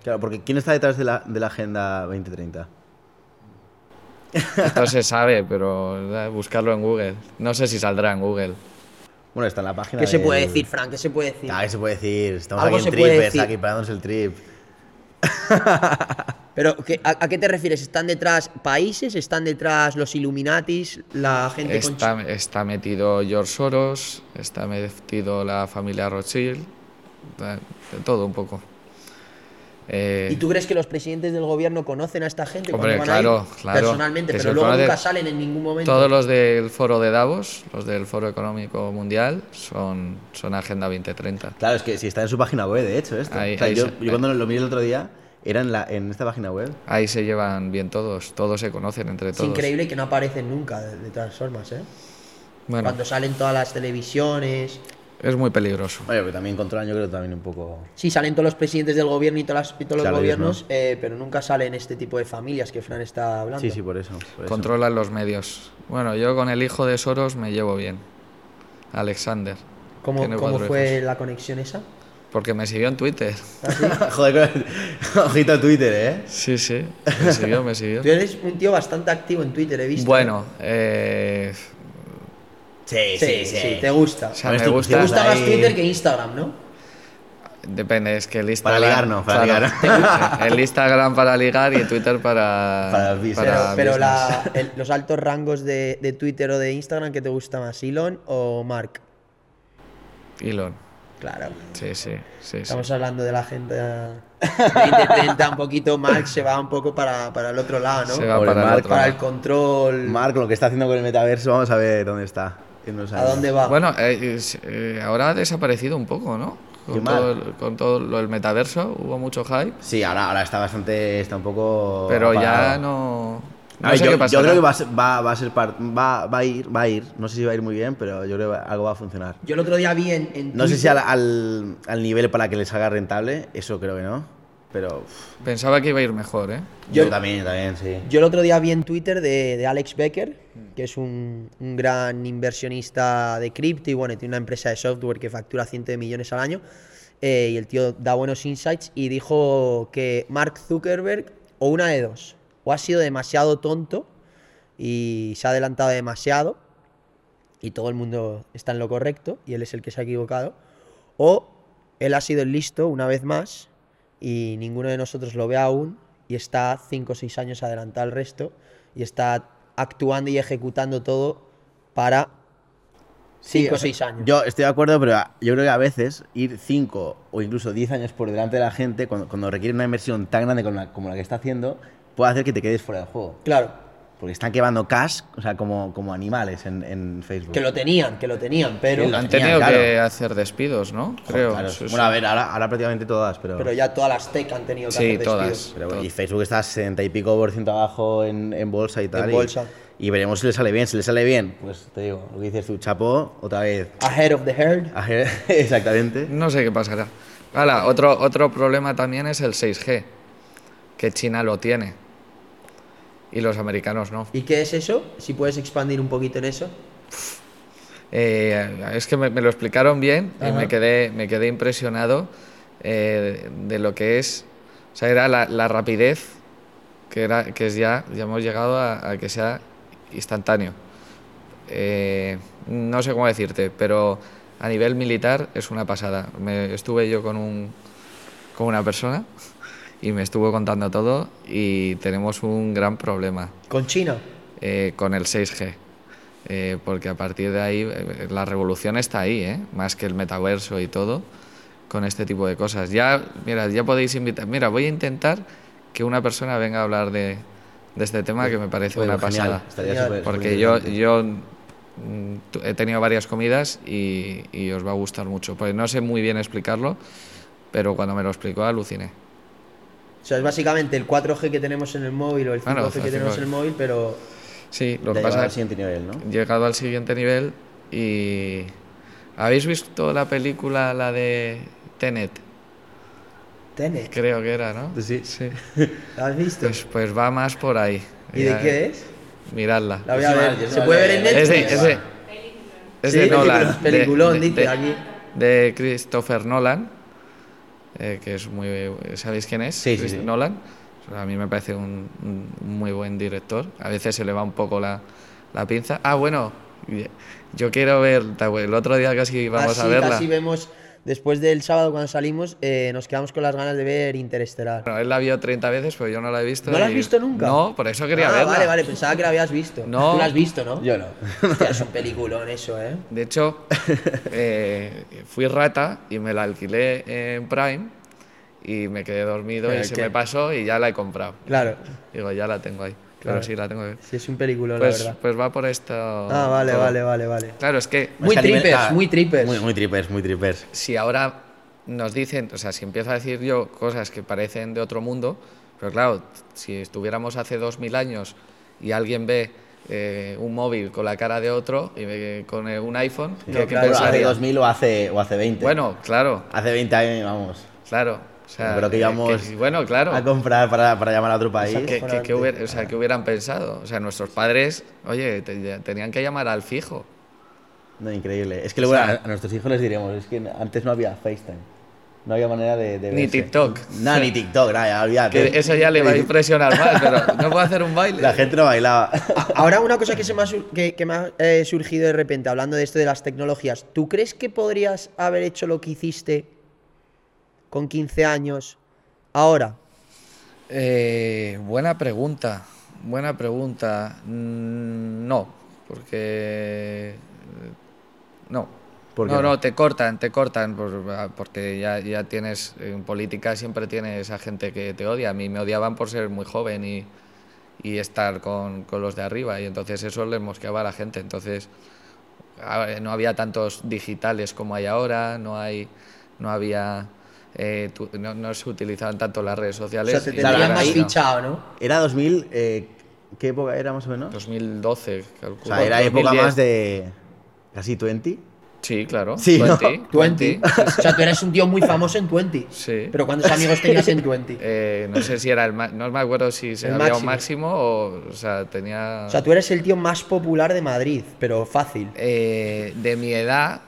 Claro, porque ¿quién está detrás de la, de la Agenda 2030? Esto se sabe, pero buscarlo en Google. No sé si saldrá en Google. Bueno, está en la página ¿Qué se puede decir, Frank? ¿Qué se puede decir? Ah, ¿qué se puede decir? Estamos Algo aquí en se puede trippers, decir. aquí parándonos el trip. Pero, ¿qué- a, a qué te refieres? ¿Están detrás países? ¿Están detrás los Illuminatis? ¿La gente con Está, está metido George Soros, está metido la familia Rothschild, de de todo un poco. Eh, ¿Y tú crees que los presidentes del gobierno conocen a esta gente Hombre, cuando van a ir claro, claro, personalmente, pero luego nunca salen en ningún momento? todos los del foro de Davos, los del Foro Económico Mundial, son, son Agenda 2030. Claro, es que si está en su página web, de hecho, esto. Ahí- O sea, ahí yo, se- yo cuando lo miré el otro día, era en, la, en esta página web. Ahí se llevan bien todos, todos se conocen entre es todos. increíble que no aparecen nunca, de, de todas formas, ¿eh? Bueno, Cuando salen todas las televisiones, es muy peligroso. Oye, que también controlan, yo creo también un poco. Sí, salen todos los presidentes del gobierno y, todas las- y todos los gobiernos, eh, pero nunca salen este tipo de familias que Fran está hablando. Sí, sí, por eso. por eso. Controlan los medios. Bueno, yo con el hijo de Soros me llevo bien. Alexander. ¿Cómo, cómo fue hijos. la conexión esa? Porque me siguió en Twitter. Joder, con- ojito a Twitter, ¿eh? Sí, sí. Me siguió, me siguió. Tú eres un tío bastante activo en Twitter, he visto. Bueno, eh, Sí, Sí, sí, te gusta. o sea, me tú- Te gusta. gusta más ahí- Twitter que Instagram, ¿no? Depende, es que el Para Instagram. ligar no, para ligar no. El Instagram para ligar y Twitter para. Para business. para Pero business. la- el- los altos rangos de, de Twitter o de Instagram, ¿qué te gusta más? ¿Elon o Mark? Elon. Claro. Sí, sí, sí. sí. Estamos hablando de la gente de 2030, un poquito. Mark se va un poco para, para el otro lado, ¿no? Se va para el Mark. para el control. Mark, lo que está haciendo con el metaverso, vamos a ver dónde está. En ¿A dónde va? Bueno, eh, eh, ahora ha desaparecido un poco, ¿no? Con todo, el, con todo lo del metaverso hubo mucho hype, Sí, ahora, ahora está bastante. Está un poco. pero ya no. No A ver, sé yo, qué yo creo que va a ser, va, va a ser par- va, va a ir, va a ir. No sé si va a ir muy bien, pero yo creo que algo va a funcionar. Yo el otro día vi en, en No sé si al, al, al nivel para que les haga rentable, eso creo que no. Pero uf, Pensaba que iba a ir mejor, ¿eh? yo, Yo- también, también, sí. Yo el otro día vi en Twitter de, de Alex Becker, que es un, un gran inversionista de cripto y bueno, tiene una empresa de software que factura cientos de millones al año. eh, y el tío da buenos insights y dijo que Mark Zuckerberg, o una de dos, o ha sido demasiado tonto y se ha adelantado demasiado y todo el mundo está en lo correcto y él es el que se ha equivocado, o él ha sido el listo una vez más y ninguno de nosotros lo ve aún y está 5 o 6 años adelantado al resto y está actuando y ejecutando todo para 5 o 6 años. Yo estoy de acuerdo, pero yo creo que a veces ir 5 o incluso 10 años por delante de la gente, cuando, cuando requiere una inversión tan grande como la, como la que está haciendo, puede hacer que te quedes fuera del juego. Claro, Porque están quemando cash, o sea, como, como animales en, en Facebook. que lo tenían, que lo tenían, pero, Sí, lo Han tenían, tenido claro. que hacer despidos, ¿no? Creo. Claro, Sí, sí. Bueno, a ver, ahora, ahora prácticamente todas, pero... pero ya todas las tech han tenido que Sí, hacer todas. despidos. Pero bueno, y Facebook está 60 y pico por ciento abajo en, en bolsa y tal. y- bolsa. Y, veremos si le sale bien. Si le sale bien, pues te digo, lo que dices tú, chapó, otra vez. Ahead of the herd. Exactamente. No sé qué pasará. Hala, otro, otro problema también es el 6G, que China lo tiene y los americanos no. ¿Y qué es eso? Si puedes expandir un poquito en eso. Eh, es que me, me lo explicaron bien y Ajá. me quedé, me quedé impresionado eh, de lo que es, o sea, era la, la rapidez que, era, que es ya, ya hemos llegado a, a que sea instantáneo. Eh, no sé cómo decirte, pero a nivel militar es una pasada. Me, estuve yo con, un, con una persona y me estuvo contando todo y tenemos un gran problema Con China. eh, con el 6G. Eh, porque a partir de ahí eh, la revolución está ahí, ¿eh? más que el metaverso y todo, con este tipo de cosas. Ya, mira, ya podéis invitar. Mira, voy a intentar que una persona venga a hablar de, de este tema que me parece Bueno, una genial, pasada. súper- Porque súper yo, yo mm, he tenido varias comidas y, y os va a gustar mucho. Pues no sé muy bien explicarlo, pero cuando me lo explicó aluciné. O sea, es básicamente el 4G que tenemos en el móvil o el 5G Bueno, que tenemos 5G. en el móvil, pero Sí, lo que pasa al es siguiente nivel, ¿no? llegado al siguiente nivel y ¿habéis visto la película la de Tenet? Tenet. Creo que era, ¿no? Sí. Sí. ¿La has visto? Pues, pues va más por ahí. ¿Y de qué es? Miradla. La voy a ver. ¿Se puede ver en Es de, Netflix? es de, es de Nolan. peliculón, de- dice de- aquí. De Christopher Nolan, eh, que es muy. ¿Sabéis quién es? Sí, sí. Nolan. A mí me parece un, un muy buen director. A veces se le va un poco la, la pinza. Ah, bueno, yo quiero ver. El otro día casi vamos Así, a verla. Casi vemos, después del sábado cuando salimos, eh, nos quedamos con las ganas de ver Interestelar. Bueno, él la vio 30 veces, pero yo no la he visto. ¿No la has y- visto nunca? No, por eso quería ah, verla. Vale, vale, pensaba que la habías visto. No. Tú la has visto, ¿no? Yo no. Hostia, es un peliculón eso, ¿eh? De hecho, eh, fui rata y me la alquilé en Prime y me quedé dormido y se que- me pasó y ya la he comprado. Claro. Digo, ya la tengo ahí. Claro. Pero sí, la tengo ahí. Sí, es un peliculón, Pues, la verdad. pues va por esto. Ah, vale, todo. vale, vale, vale. Claro, es que Muy Es que nivel- ah, muy trippers. Muy, muy trippers, muy trippers. si ahora nos dicen, o sea, si empiezo a decir yo cosas que parecen de otro mundo, pero claro, si estuviéramos hace dos mil años y alguien ve eh, un móvil con la cara de otro y me- con eh, un iPhone. ¿qué- No, qué claro, Pero hace pensaría? 2000 o hace, o hace 20. Bueno, claro, Hace 20 años, vamos. claro. O sea, Pero que eh, íbamos que- bueno, claro. a comprar para, para llamar a otro país. que, que- que Cojonante. hubiera- o sea, que hubieran pensado. O sea, nuestros padres, oye, te- tenían que llamar al fijo. No, increíble. Es que luego O sea- a, a nuestros hijos les diremos, es que antes no había FaceTime. No había manera de, de Ni verse. TikTok. No, ni TikTok, nada, olvídate. Que eso ya le va a impresionar más, pero no puedo hacer un baile. La gente no bailaba. Ahora una cosa que, se me ha, que, que me ha eh, surgido de repente, hablando de esto de las tecnologías, ¿tú crees que podrías haber hecho lo que hiciste con 15 años ahora? Eh, buena pregunta, buena pregunta. Mm, No, porque... eh, No. ¿Por qué no, no? te cortan, te cortan, ah, porque ya, ya tienes, en política siempre tienes a gente que te odia. A mí me odiaban por ser muy joven y, y estar con, con los de arriba, y entonces eso les mosqueaba a la gente. Entonces, a- no había tantos digitales como hay ahora, no, hay, no había... eh, tu- no, no se utilizaban tanto las redes sociales. O sea, te más fichado, ¿no? Era 2000, eh, ¿qué época era más o menos? 2012, O calculo. sea, era época 2010. más de casi 20. Sí, claro. Sí, ¿no? 20, 20. O sea, tú eres un tío muy famoso en 20. Sí. Pero ¿cuántos amigos tenías en 20? Eh, no sé si era el no me acuerdo si se El había máximo. un máximo o, o sea, tenía O sea, tú eres el tío más popular de Madrid, pero fácil. Eh, de mi edad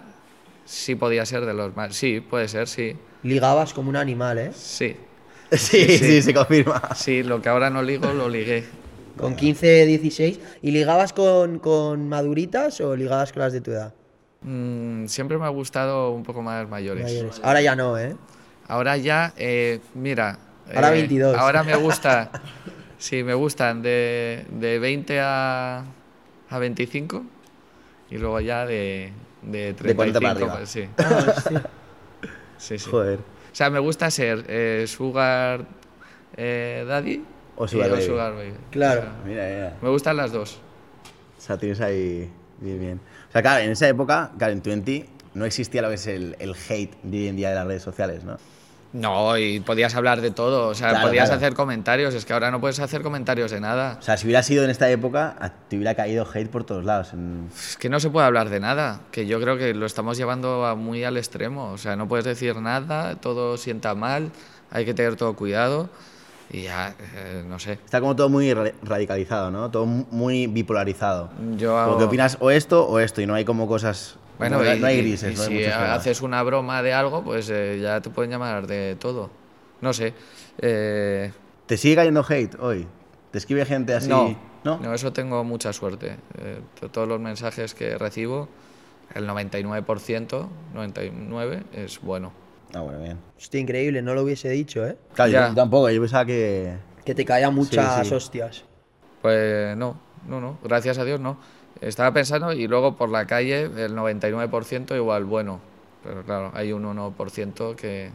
sí podía ser de los más. Sí, puede ser, sí. Ligabas como un animal, ¿eh? Sí. Sí, sí, se confirma. Sí, lo que ahora no ligo lo ligué. Con 15, 16. ¿Y ligabas con, con maduritas o ligabas con las de tu edad? Mm, siempre me ha gustado un poco más mayores. Mayores. Ahora ya no, ¿eh? Ahora ya, eh, mira. Ahora eh, 22. Ahora me gusta. sí, me gustan de, de 20 a, a 25 y luego ya de, de 35. De 40 para arriba. pues sí. Ah, sí, sí. Joder. O sea, me gusta ser eh, Sugar eh, Daddy O y- Sugar Baby. Baby. Claro. O sea, Mira, mira. me gustan las dos. O sea, tienes ahí bien, bien. O sea, claro, en esa época, claro, en 20 no existía lo que es el, el hate de hoy en día de las redes sociales, ¿no? No, y podías hablar de todo. O sea, Claro, podías claro. hacer comentarios. Es que ahora no puedes hacer comentarios de nada. O sea, si hubiera sido en esta época, te hubiera caído hate por todos lados. Es que no se puede hablar de nada, que yo creo que lo estamos llevando a muy al extremo. O sea, no puedes decir nada, todo sienta mal, hay que tener todo cuidado y ya, eh, no sé. Está como todo muy ra- radicalizado, ¿no? Todo mu- muy bipolarizado. Yo Como hago- que opinas o esto o esto y no hay como cosas... Bueno, no, y, no hay grises, y no hay si haces una broma de algo, pues eh, ya te pueden llamar de todo. No sé. eh, ¿Te sigue cayendo hate hoy? ¿Te escribe gente así? no, ¿No? no, eso tengo mucha suerte. Eh, to- todos los mensajes que recibo, el 99%, 99 es bueno. Ah, bueno, bien. Hostia, increíble, no lo hubiese dicho, ¿eh? Claro, Ya. yo tampoco, yo pensaba que... Que te caían muchas sí. hostias. Pues no, no, no, gracias a Dios no. Estaba pensando y luego por la calle el 99% igual bueno. Pero claro, hay un 1% que,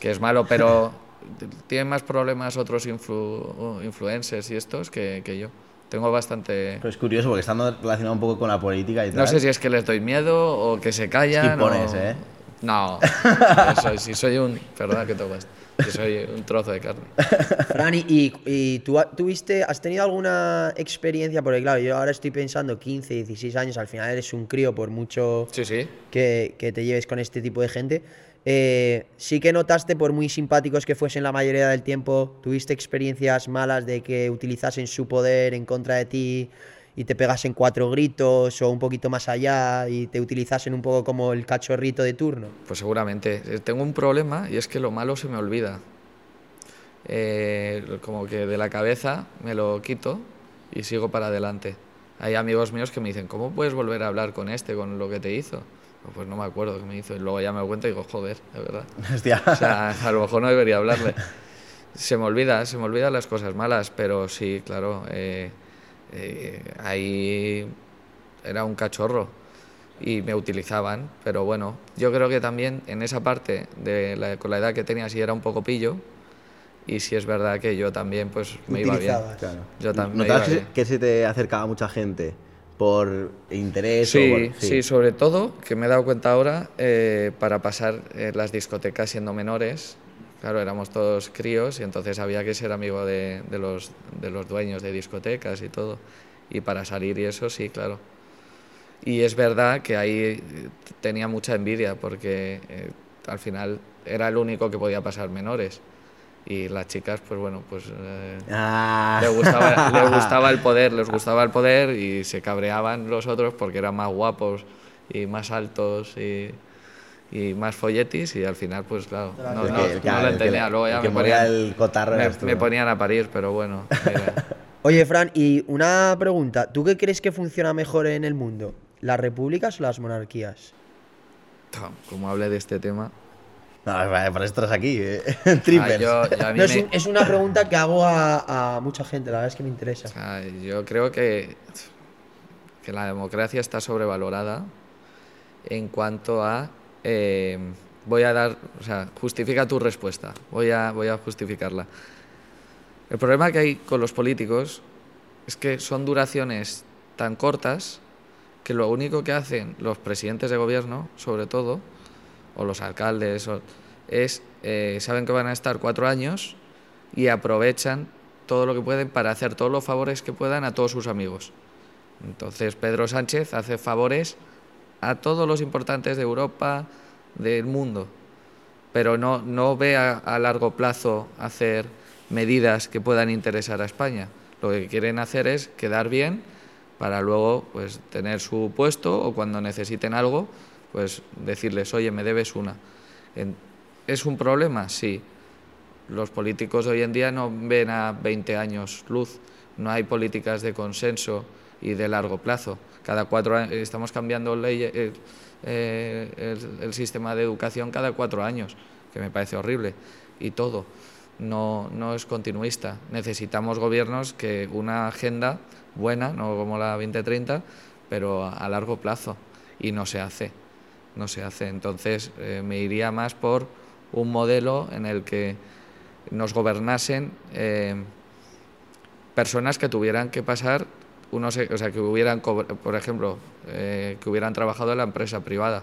que es malo, pero tienen más problemas otros influ- influencers y estos que, que yo. Tengo bastante... Pero es curioso porque estando relacionado un poco con la política y tal... No sé si es que les doy miedo o que se callan. pones, o- ¿eh? No, soy, si soy un... Perdona que tomas. Si soy un trozo de carne. Fran, y, y- y tú tuviste, has tenido alguna experiencia, porque claro, yo ahora estoy pensando 15, 16 años, al final eres un crío por mucho Sí, sí. que, que te lleves con este tipo de gente. Eh, sí que notaste, por muy simpáticos que fuesen la mayoría del tiempo, tuviste experiencias malas de que utilizasen su poder en contra de ti y te pegasen cuatro gritos o un poquito más allá y te utilizasen un poco como el cachorrito de turno. Pues seguramente. Eh, Tengo un problema y es que lo malo se me olvida. Eh, como que de la cabeza me lo quito y sigo para adelante. Hay amigos míos que me dicen, ¿cómo puedes volver a hablar con este, con lo que te hizo? Pues no me acuerdo qué me hizo. Y luego ya me doy cuenta y digo, joder, de verdad. Hostia. O sea, a lo mejor no debería hablarle. Se me olvida, se me olvidan las cosas malas, pero sí, claro, eh, eh, ahí era un cachorro y me utilizaban, pero bueno, yo creo que también en esa parte, de la- con la edad que tenía, sí era un poco pillo y sí es verdad que yo también pues me iba bien. Claro. Yo también me ¿Notabas iba que, bien. que se te acercaba mucha gente por interés Sí, o por- sí, sobre todo, que me he dado cuenta ahora, eh, para pasar eh, las discotecas siendo menores, claro, éramos todos críos y entonces había que ser amigo de, de los, de los dueños de discotecas y todo. y para salir y eso sí, claro. Y es verdad que ahí eh, tenía mucha envidia porque eh, al final era el único que podía pasar menores. Y las chicas, pues bueno, pues eh, Ah. les, gustaba, les gustaba el poder, les gustaba el poder y se cabreaban los otros porque eran más guapos y más altos y, y más folletis y al final, pues claro, no, no, que- no lo entendía. Luego ya me ponían, el cotarro me, tú, me ¿no? ponían a parir, pero bueno. mira. Oye, Fran, y una pregunta. ¿Tú qué crees que funciona mejor en el mundo? ¿Las repúblicas o las monarquías? Como hablé de este tema. No, eso estás aquí, eh. Ah, Trippers. yo, yo a mí No, es, me- un- es una pregunta que hago a, a mucha gente, la verdad es que me interesa. o sea, yo creo que, que la democracia está sobrevalorada en cuanto a... eh, voy a dar... O sea, justifica tu respuesta. Voy a, voy a justificarla. El problema que hay con los políticos es que son duraciones tan cortas que lo único que hacen los presidentes de gobierno, sobre todo, o los alcaldes, es eh, saben que van a estar cuatro años y aprovechan todo lo que pueden para hacer todos los favores que puedan a todos sus amigos. Entonces Pedro Sánchez hace favores a todos los importantes de Europa, del mundo, pero no, no ve a, a largo plazo hacer medidas que puedan interesar a España. Lo que quieren hacer es quedar bien para luego pues, tener su puesto o cuando necesiten algo, pues decirles, oye, me debes una. ¿Es un problema? Sí. Los políticos hoy en día no ven a 20 años luz, no hay políticas de consenso y de largo plazo. Cada cuatro años estamos cambiando ley, eh, eh, el, sistema de educación cada cuatro años, que me parece horrible, y todo. No, no es continuista. Necesitamos gobiernos que una agenda buena, no como la 2030, pero a, largo plazo, y no se hace. No se hace. Entonces eh, me iría más por un modelo en el que nos gobernasen personas que tuvieran que pasar unos, o sea, que hubieran, por ejemplo, eh, que hubieran trabajado en la empresa privada.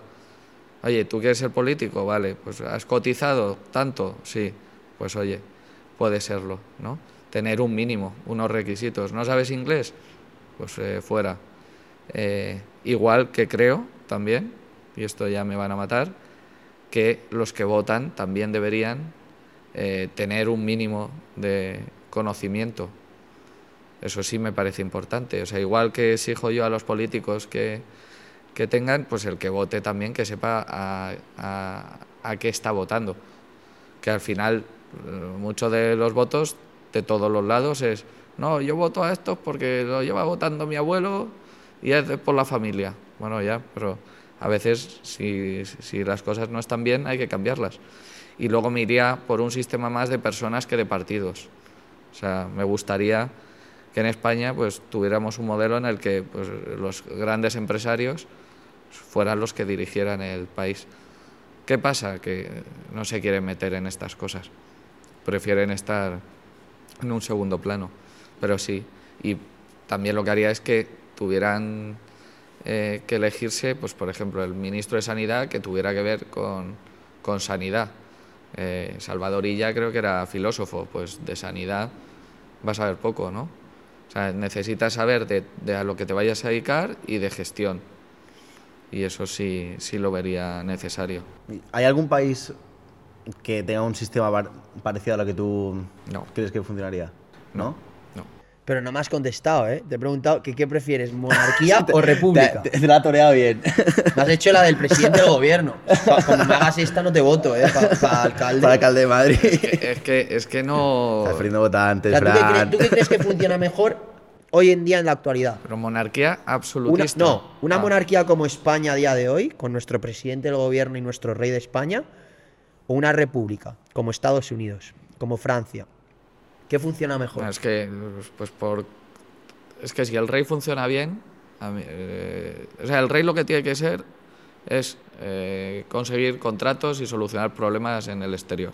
Oye, ¿tú quieres ser político? Vale, pues has cotizado tanto, sí, pues oye, puede serlo, ¿no? Tener un mínimo, unos requisitos. ¿No sabes inglés? Pues eh, fuera. Eh, igual que creo también, y esto ya me van a matar, que los que votan también deberían eh, tener un mínimo de conocimiento. Eso sí me parece importante. O sea, igual que exijo yo a los políticos que, que tengan, pues el que vote también que sepa a, a- a qué está votando. Que al final eh, muchos de los votos de todos los lados es, no, yo voto a estos porque lo lleva votando mi abuelo y es por la familia. Bueno, ya, pero a veces si, si las cosas no están bien hay que cambiarlas. Y luego me iría por un sistema más de personas que de partidos. O sea, me gustaría que en España pues tuviéramos un modelo en el que pues, los grandes empresarios fueran los que dirigieran el país. ¿Qué pasa? Que no se quieren meter en estas cosas. Prefieren estar en un segundo plano. Pero sí. Y también lo que haría es que tuvieran eh, que elegirse, pues por ejemplo, el ministro de Sanidad que tuviera que ver con, con sanidad. Eh, Salvador Illa creo que era filósofo, pues de sanidad vas a ver poco, ¿no? O sea, necesitas saber de, de a lo que te vayas a dedicar y de gestión. Y eso sí, sí lo vería necesario. ¿Hay algún país que tenga un sistema par- parecido a lo que tú No. crees que funcionaría? ¿No? No. Pero no me has contestado, ¿eh? Te he preguntado que qué prefieres, monarquía o república. Te, te la ha toreado bien. Me has hecho la del presidente del gobierno. Pa- Como me hagas esta, no te voto, ¿eh? Para alcalde. Para alcalde de Madrid. Es que, es que no... Estás perdiendo O votantes, sea, ¿tú, qué Fran. crees, tú qué crees que funciona mejor hoy en día en la actualidad? Pero monarquía Una, absolutista. no, una Ah. monarquía como España a día de hoy, con nuestro presidente del gobierno y nuestro rey de España, o una república, como Estados Unidos, como Francia. ¿Qué funciona mejor? Es que, pues por. Es que si el rey funciona bien. eh, o sea, el rey lo que tiene que ser es eh, conseguir contratos y solucionar problemas en el exterior.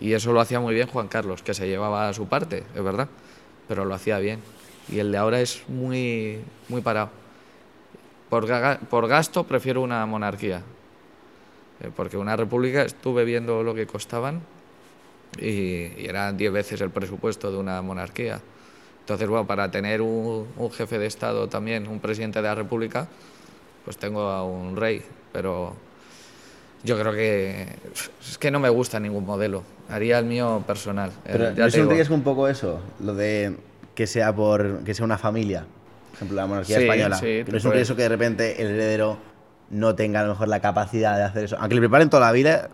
Y eso lo hacía muy bien Juan Carlos, que se llevaba a su parte, es verdad, pero lo hacía bien. Y el de ahora es muy, muy parado. Por, por gasto prefiero una monarquía, Eh, porque una república estuve viendo lo que costaban y, y eran 10 veces el presupuesto de una monarquía. Entonces, bueno, para tener un, un jefe de Estado también, un presidente de la República, pues tengo a un rey, pero yo creo que es que no me gusta ningún modelo. Haría el mío personal. Pero Eh, ya ¿no es un riesgo un poco eso? Lo de que sea por que sea una familia. Por ejemplo, la monarquía Sí, española. sí, ¿No es un riesgo que de repente el heredero no tenga a lo mejor la capacidad de hacer eso? Aunque le preparen toda la vida,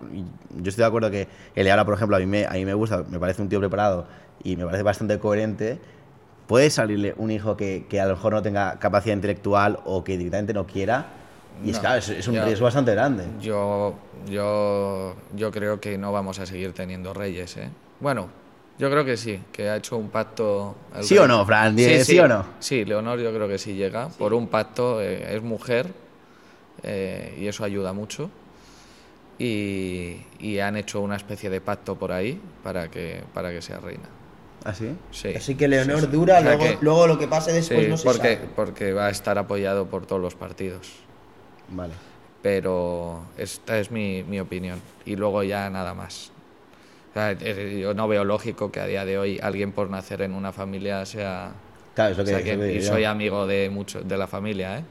yo estoy de acuerdo que el ahora, por ejemplo, a mí me, a mí me gusta, me parece un tío preparado y me parece bastante coherente. Puede salirle un hijo que, que a lo mejor no tenga capacidad intelectual o que directamente no quiera. Y es, claro, es, es un yo- riesgo bastante grande. Yo, yo, yo creo que no vamos a seguir teniendo reyes. ¿eh? Bueno, yo creo que sí, que ha hecho un pacto. ¿Sí o no, Fran? Di- ¿sí o no? Sí, Leonor yo creo que sí llega. Por un pacto, eh, es mujer eh, y eso ayuda mucho. Y, y han hecho una especie de pacto por ahí para que, para que sea reina. ¿Ah, sí? Sí. Así que Leonor Sí, sí. dura, O sea luego, que- luego lo que pase después sí, no se porque, sabe. porque va a estar apoyado por todos los partidos. Vale. pero esta es mi, mi opinión. Y luego ya nada más. O sea, eh, yo no veo lógico que a día de hoy alguien por nacer en una familia sea... Claro, es lo o que, sea, es que- lo que y soy amigo de mucho, de la familia, ¿eh?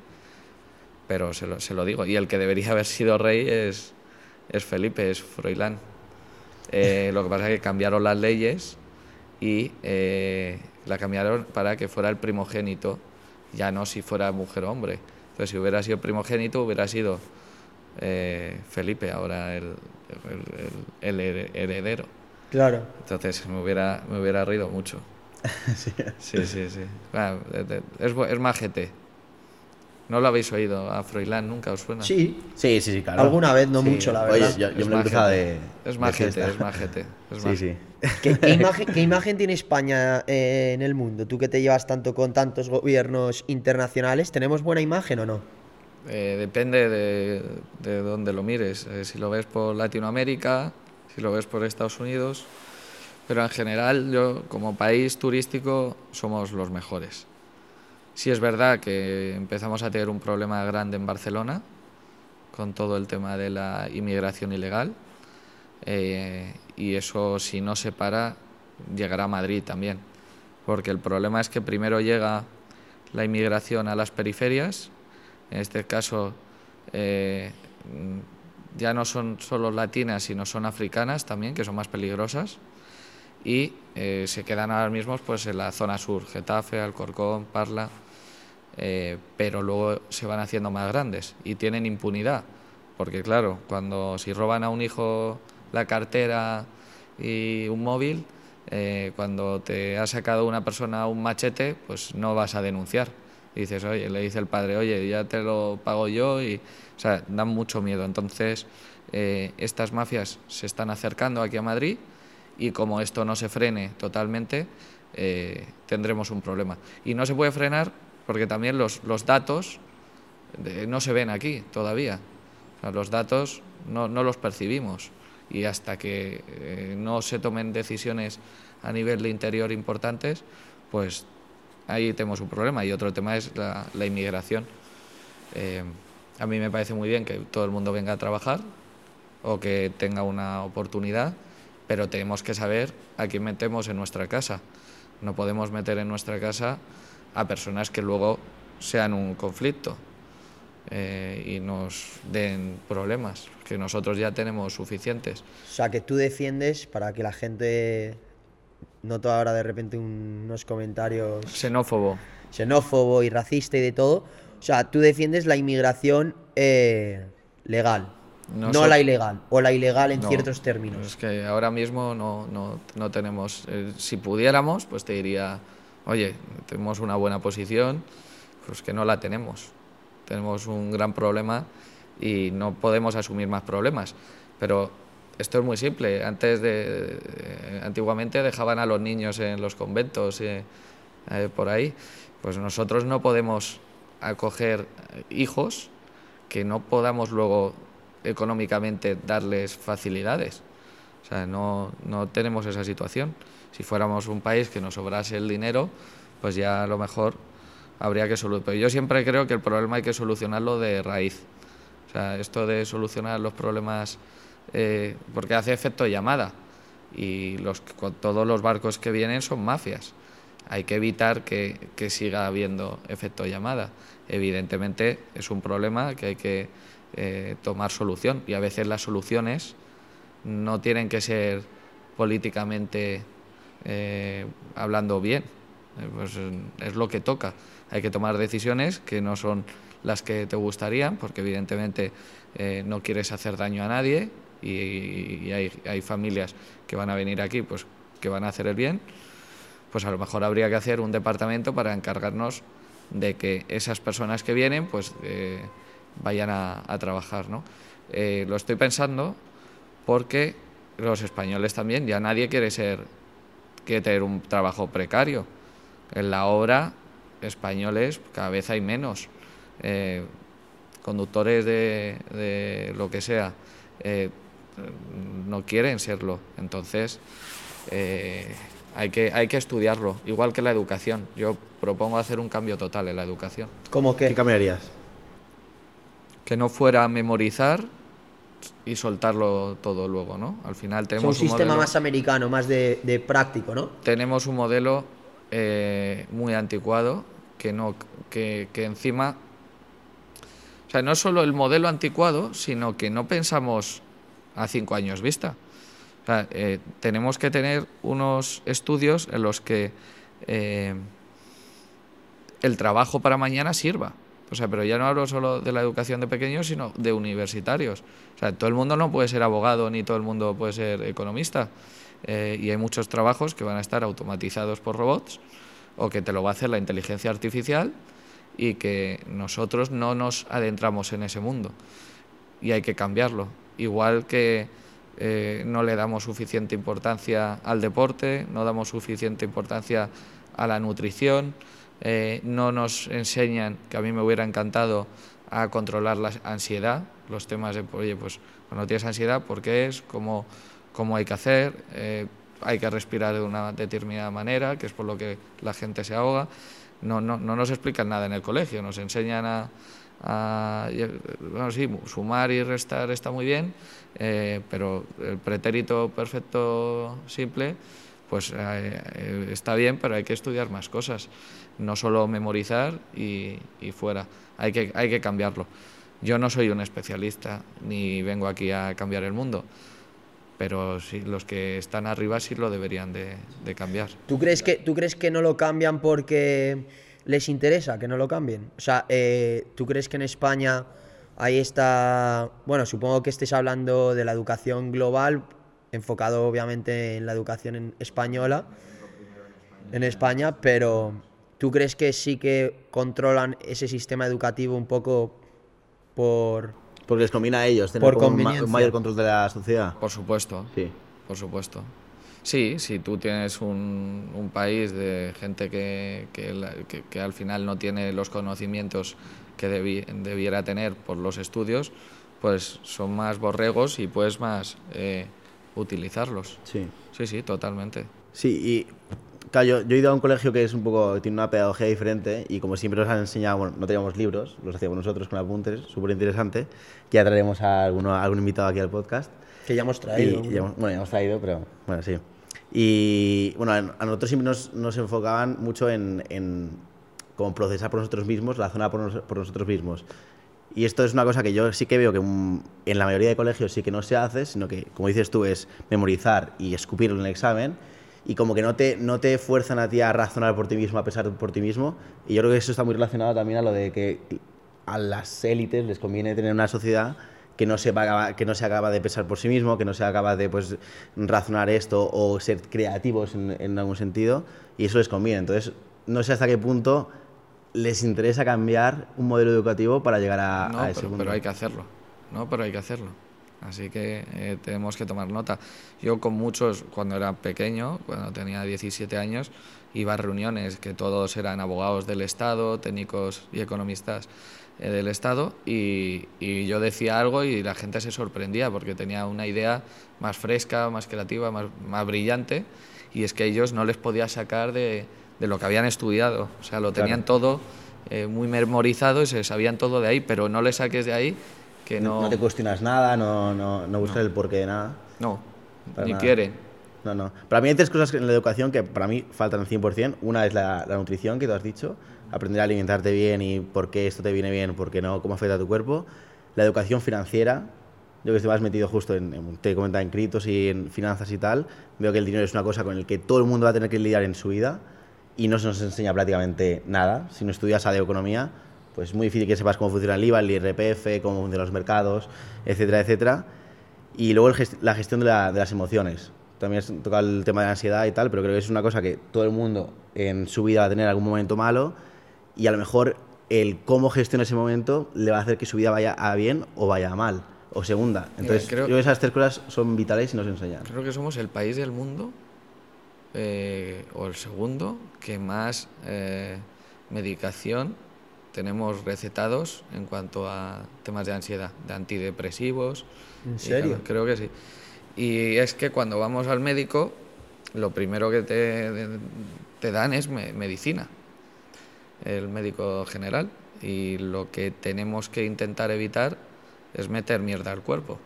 Pero se lo, se lo digo. Y el que debería haber sido rey es, es Felipe, es Froilán. Eh, lo que pasa es que cambiaron las leyes y eh, la cambiaron para que fuera el primogénito, ya no si fuera mujer o hombre. Entonces, si hubiera sido primogénito, hubiera sido eh, Felipe, ahora el, el- heredero. Claro. Entonces, me hubiera, me hubiera reído mucho. Sí, sí, sí. Ah, es, es majete. ¿No lo habéis oído a Froilán nunca? ¿Os suena? Sí, Sí, sí, sí, claro. Alguna vez, no Sí. mucho, la Oye, verdad. yo, yo Es me lo cruzado de. Es majete, es majete. es Sí, majete. sí. ¿Qué, qué imagen, qué imagen tiene España eh, en el mundo? Tú que te llevas tanto con tantos gobiernos internacionales, ¿tenemos buena imagen o no? Eh, depende de, de dónde lo mires. Eh, si lo ves por Latinoamérica, si lo ves por Estados Unidos. Pero en general, yo como país turístico somos los mejores. Sí es verdad que empezamos a tener un problema grande en Barcelona con todo el tema de la inmigración ilegal. eh, y eso, si no se para, llegará a Madrid también. Porque el problema es que primero llega la inmigración a las periferias, en este caso eh, ya no son solo latinas, sino son africanas también, que son más peligrosas, y eh, se quedan ahora mismo pues, en la zona sur, Getafe, Alcorcón, Parla, eh, pero luego se van haciendo más grandes y tienen impunidad, porque claro, cuando si roban a un hijo la cartera y un móvil, eh, cuando te ha sacado una persona un machete, pues no vas a denunciar. Y dices, oye, le dice el padre, oye, ya te lo pago yo, y, o sea, dan mucho miedo. Entonces, eh, estas mafias se están acercando aquí a Madrid y como esto no se frene totalmente, eh, tendremos un problema. Y no se puede frenar porque también los, los datos de- no se ven aquí todavía. O sea, los datos no, no los percibimos y hasta que eh, no se tomen decisiones a nivel de interior importantes, pues ahí tenemos un problema. Y otro tema es la, la inmigración. Eh, a mí me parece muy bien que todo el mundo venga a trabajar o que tenga una oportunidad, pero tenemos que saber a quién metemos en nuestra casa. No podemos meter en nuestra casa a personas que luego sean un conflicto eh, y nos den problemas, que nosotros ya tenemos suficientes. O sea, que tú defiendes para que la gente noto ahora de repente un- unos comentarios Xenófobo. xenófobo y racista y de todo. O sea, tú defiendes la inmigración eh, legal, No no so- la ilegal, o la ilegal en No, ciertos términos. Es que ahora mismo no, no, no tenemos. eh, si pudiéramos, pues te diría, oye, tenemos una buena posición, pues que no la tenemos. Tenemos un gran problema y no podemos asumir más problemas. Pero esto es muy simple. Antes de, eh, antiguamente dejaban a los niños en los conventos eh, eh, por ahí. Pues nosotros no podemos acoger hijos que no podamos luego económicamente darles facilidades. O sea, no, no tenemos esa situación. Si fuéramos un país que nos sobrase el dinero, pues ya a lo mejor habría que solucionar. Pero yo siempre creo que el problema hay que solucionarlo de raíz. O sea, esto de solucionar los problemas, eh, porque hace efecto llamada. Y todos los barcos que vienen son mafias. hay que evitar que, que siga habiendo efecto llamada. Evidentemente es un problema que hay que eh, tomar solución y a veces las soluciones no tienen que ser políticamente eh, hablando bien, eh, pues es lo que toca. Hay que tomar decisiones que no son las que te gustarían, porque evidentemente no quieres hacer daño a nadie y, hay, hay, familias que van a venir aquí pues que van a hacer el bien, pues a lo mejor habría que hacer un departamento para encargarnos de que esas personas que vienen pues vayan a, trabajar. ¿no? Eh, lo estoy pensando porque los españoles también, ya nadie quiere ser, quiere tener un trabajo precario. En la obra, españoles cada vez hay menos. Eh, conductores de, lo que sea eh, no quieren serlo. Entonces, hay, que, hay que estudiarlo, igual que la educación. Yo propongo hacer un cambio total en la educación. ¿Cómo ¿Qué cambiarías? que no fuera a memorizar y soltarlo todo luego, ¿no? Al final tenemos un, sistema más americano, más de, práctico, ¿no? Tenemos un modelo eh, muy anticuado que no que, encima o sea, no solo el modelo anticuado, sino que no pensamos a cinco años vista. O sea, eh, tenemos que tener unos estudios en los que eh, el trabajo para mañana sirva. O sea, pero ya no hablo solo de la educación de pequeños, sino de universitarios. O sea, todo el mundo no puede ser abogado ni todo el mundo puede ser economista. Eh, y hay muchos trabajos que van a estar automatizados por robots o que te lo va a hacer la inteligencia artificial y que nosotros no nos adentramos en ese mundo. Y hay que cambiarlo. Igual que eh, no le damos suficiente importancia al deporte, no damos suficiente importancia a la nutrición, eh, no nos enseñan, que a mí me hubiera encantado, a controlar la ansiedad, los temas de, oye, pues cuando tienes ansiedad, ¿por qué es? ¿Cómo, cómo hay que hacer? Eh, hay que respirar de una determinada manera, que es por lo que la gente se ahoga. No, no, no nos explican nada en el colegio, nos enseñan a, bueno, sí, sumar y restar está muy bien, eh, pero el pretérito perfecto simple, pues está bien, pero hay que estudiar más cosas no solo memorizar y, fuera, hay que, hay que cambiarlo. Yo no soy un especialista ni vengo aquí a cambiar el mundo, pero sí, los que están arriba sí lo deberían de, cambiar. ¿Tú crees, que, ¿Tú crees que no lo cambian porque les interesa que no lo cambien? O sea, eh, ¿tú crees que en España ahí está, bueno, supongo que estés hablando de la educación global, enfocado obviamente en la educación española, en España, pero ¿Tú crees que sí que controlan ese sistema educativo un poco por... Porque les combina a ellos tener un, mayor control de la sociedad. Por supuesto. Sí. Por supuesto. Sí, si tú tienes un, país de gente que, que, al final no tiene los conocimientos que debiera tener por los estudios, pues son más borregos y puedes más eh, utilizarlos. Sí. Sí, sí, totalmente. Sí, y Claro, yo, he ido a un colegio que es un poco, tiene una pedagogía diferente y como siempre nos han enseñado, bueno, no teníamos libros, los hacíamos nosotros con apuntes, súper interesante, que ya traeremos a, alguno, algún invitado aquí al podcast. Que ya hemos traído. bueno, ya hemos traído, pero bueno, sí. Y bueno, a nosotros siempre nos, nos enfocaban mucho en, en cómo procesar por nosotros mismos, la zona por, por, nosotros mismos. Y esto es una cosa que yo sí que veo que en la mayoría de colegios sí que no se hace, sino que, como dices tú, es memorizar y escupirlo en el examen y como que no te, no te fuerzan a ti a razonar por ti mismo, a pensar por ti mismo. Y yo creo que eso está muy relacionado también a lo de que a las élites les conviene tener una sociedad que no, se que no se acaba de pensar por sí mismo, que no se acaba de pues, razonar esto o ser creativos en, en algún sentido, y eso les conviene. Entonces, no sé hasta qué punto les interesa cambiar un modelo educativo para llegar a, a ese punto. Pero hay que hacerlo, ¿no? Pero hay que hacerlo. Así que eh, tenemos que tomar nota. Yo con muchos, cuando era pequeño, cuando tenía 17 años, iba a reuniones que todos eran abogados del Estado, técnicos y economistas eh, del Estado, y, yo decía algo y la gente se sorprendía porque tenía una idea más fresca, más creativa, más, más brillante, y es que ellos no les podía sacar de, de lo que habían estudiado. O sea, lo tenían todo eh, muy memorizado y se sabían todo de ahí, pero no le saques de ahí no, te cuestionas nada, no, no, no buscas el porqué de nada. No, ni quieren. No, no. Para mí hay tres cosas en la educación que para mí faltan al 100%. Una es la, la nutrición, que tú has dicho, aprender a alimentarte bien y por qué esto te viene bien, por qué no, cómo afecta a tu cuerpo. La educación financiera, yo que estoy más metido justo en, en te comentaba, en criptos y en finanzas y tal, veo que el dinero es una cosa con la que todo el mundo va a tener que lidiar en su vida y no se nos enseña prácticamente nada. Si no estudias a de economía, pues es muy difícil que sepas cómo funciona el IVA, el IRPF, cómo funcionan los mercados, etcétera, etcétera. Y luego gest la gestión de, la, de, las emociones. También has tocado el tema de la ansiedad y tal, pero creo que es una cosa que todo el mundo en su vida va a tener algún momento malo y a lo mejor el cómo gestiona ese momento le va a hacer que su vida vaya a bien o vaya a mal o segunda. Entonces, creo, yo creo que esas tres cosas son vitales y nos enseñan. Creo que somos el país del mundo, eh, o el segundo, que más eh, medicación tenemos recetados en cuanto a temas de ansiedad, de antidepresivos. ¿En serio? Creo que sí. Y es que cuando vamos al médico, lo primero que te, te dan es medicina, el médico general. Y lo que tenemos que intentar evitar es meter mierda al cuerpo.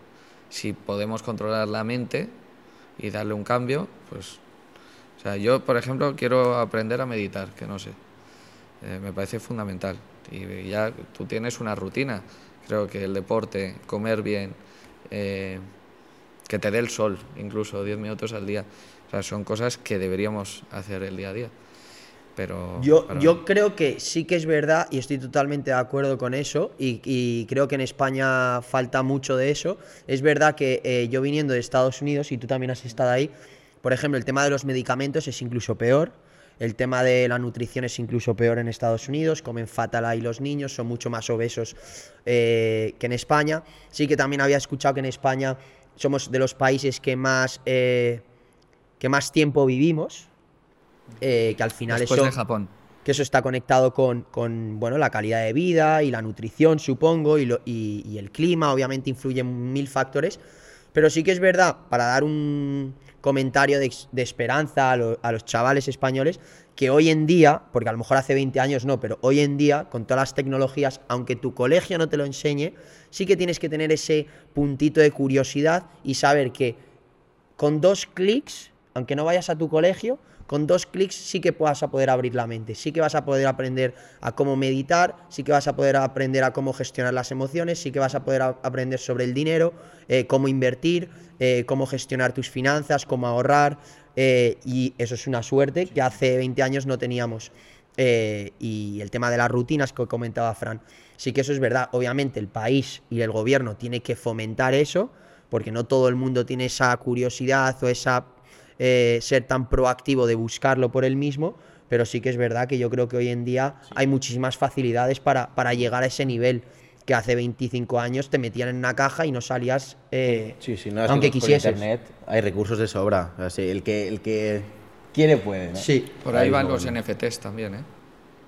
Si podemos controlar la mente y darle un cambio, pues... O sea, yo, por ejemplo, quiero aprender a meditar, que no sé. Eh, me parece fundamental. Y ya tú tienes una rutina. Creo que el deporte, comer bien, eh, que te dé el sol, incluso 10 minutos al día. O sea, son cosas que deberíamos hacer el día a día. Pero, yo, yo creo que sí que es verdad y estoy totalmente de acuerdo con eso y, y creo que en España falta mucho de eso. Es verdad que eh, yo viniendo de Estados Unidos y tú también has estado ahí, por ejemplo, el tema de los medicamentos es incluso peor. El tema de la nutrición es incluso peor en Estados Unidos, comen fatal ahí los niños, son mucho más obesos eh, que en España. Sí que también había escuchado que en España somos de los países que más, eh, que más tiempo vivimos, eh, que al final Después eso, de Japón. que eso está conectado con, con, bueno, la calidad de vida y la nutrición, supongo, y, lo, y, y el clima, obviamente influyen mil factores, pero sí que es verdad, para dar un comentario de, esperanza a, a, los chavales españoles, que hoy en día, porque a lo mejor hace 20 años no, pero hoy en día, con todas las tecnologías, aunque tu colegio no te lo enseñe, sí que tienes que tener ese puntito de curiosidad y saber que con dos clics, aunque no vayas a tu colegio, con dos clics sí que vas a poder abrir la mente, sí que vas a poder aprender a cómo meditar, sí que vas a poder aprender a cómo gestionar las emociones, sí que vas a poder aprender sobre el dinero, eh, cómo invertir, eh, cómo gestionar tus finanzas, cómo ahorrar, eh, y eso es una suerte que hace 20 años no teníamos. Eh, y el tema de las rutinas que comentaba Fran, sí que eso es verdad, obviamente el país y el gobierno tiene que fomentar eso, porque no todo el mundo tiene esa curiosidad o esa eh, ser tan proactivo de buscarlo por él mismo, pero sí que es verdad que yo creo que hoy en día sí. hay muchísimas facilidades para, para, llegar a ese nivel que hace 25 años te metían en una caja y no salías eh, sí, sí, no, aunque que quisieses. Internet hay recursos de sobra. O sea, el, que, el que quiere puede. ¿no? Sí. Por ahí, ahí van los NFTs también, ¿eh?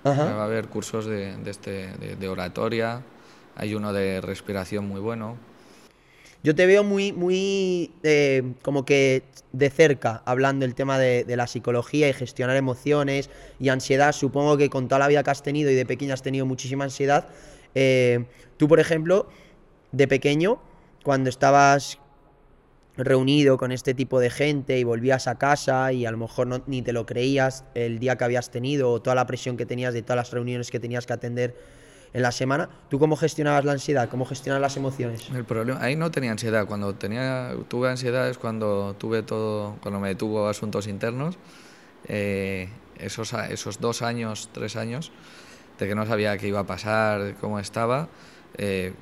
Ajá. Va a haber cursos de, de, este, de, de oratoria, hay uno de respiración muy bueno. Yo te veo muy, muy eh, como que de cerca hablando el tema de, de, la psicología y gestionar emociones y ansiedad. Supongo que con toda la vida que has tenido y de pequeña has tenido muchísima ansiedad. Eh, tú, por ejemplo, de pequeño, cuando estabas reunido con este tipo de gente y volvías a casa y a lo mejor no, ni te lo creías el día que habías tenido o toda la presión que tenías de todas las reuniones que tenías que atender en la semana. ¿Tú cómo gestionabas la ansiedad? ¿Cómo gestionabas las emociones? El problema, ahí no tenía ansiedad. Cuando tenía, tuve ansiedad es cuando tuve todo, cuando me detuvo asuntos internos. Eh, esos, esos dos años, tres años, de que no sabía qué iba a pasar, cómo estaba, eh,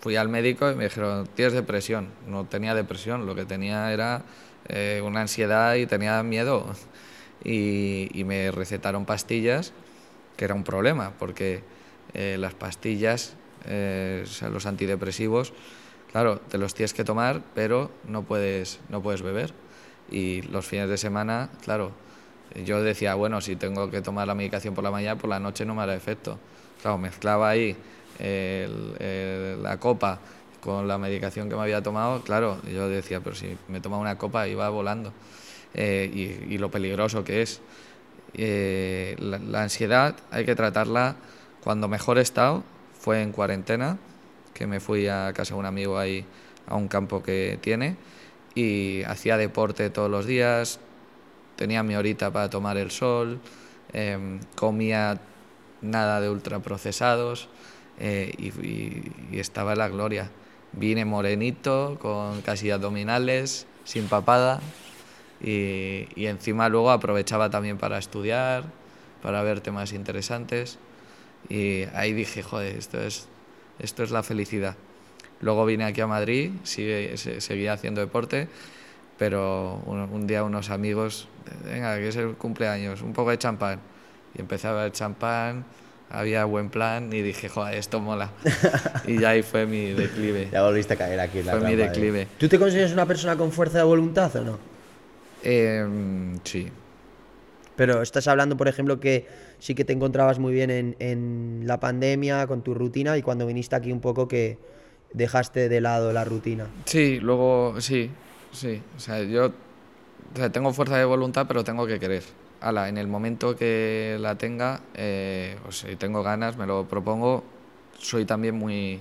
fui al médico y me dijeron, tienes depresión. No tenía depresión, lo que tenía era eh, una ansiedad y tenía miedo. Y, me recetaron pastillas, que era un problema, porque eh, las pastillas, los antidepresivos, claro, te los tienes que tomar, pero no puedes, no puedes beber. Y los fines de semana, claro, yo decía, bueno, si tengo que tomar la medicación por la mañana, por la noche no me hará efecto. Claro, mezclaba ahí el, el, la copa con la medicación que me había tomado, claro, yo decía, pero si me toma una copa iba volando. Eh, y, y, lo peligroso que es. Eh, la, la, ansiedad hay que tratarla cuando mejor he estado, fue en cuarentena, que me fui a casa de un amigo ahí a un campo que tiene, y hacía deporte todos los días, tenía mi horita para tomar el sol, em, comía nada de ultraprocesados eh, y, estaba en la gloria. Vine morenito, con casi abdominales, sin papada y, y encima luego aprovechaba también para estudiar, para ver temas interesantes y ahí dije, joder, esto es, esto es la felicidad. Luego vine aquí a Madrid, sigue, seguía haciendo deporte, pero un, día unos amigos, venga, que es el cumpleaños, un poco de champán. Y empecé a ver champán, había buen plan y dije, joder, esto mola. y ya ahí fue mi declive. Ya volviste a caer aquí en la Fue mi declive. ¿Tú te consideras una persona con fuerza de voluntad o no? Eh, sí. Pero estás hablando, por ejemplo, que sí que te encontrabas muy bien en, en la pandemia, con tu rutina, y cuando viniste aquí un poco que dejaste de lado la rutina. Sí, luego sí, sí. O sea, yo o sea, tengo fuerza de voluntad, pero tengo que querer. Ala, en el momento que la tenga, eh, o si tengo ganas, me lo propongo, soy también muy,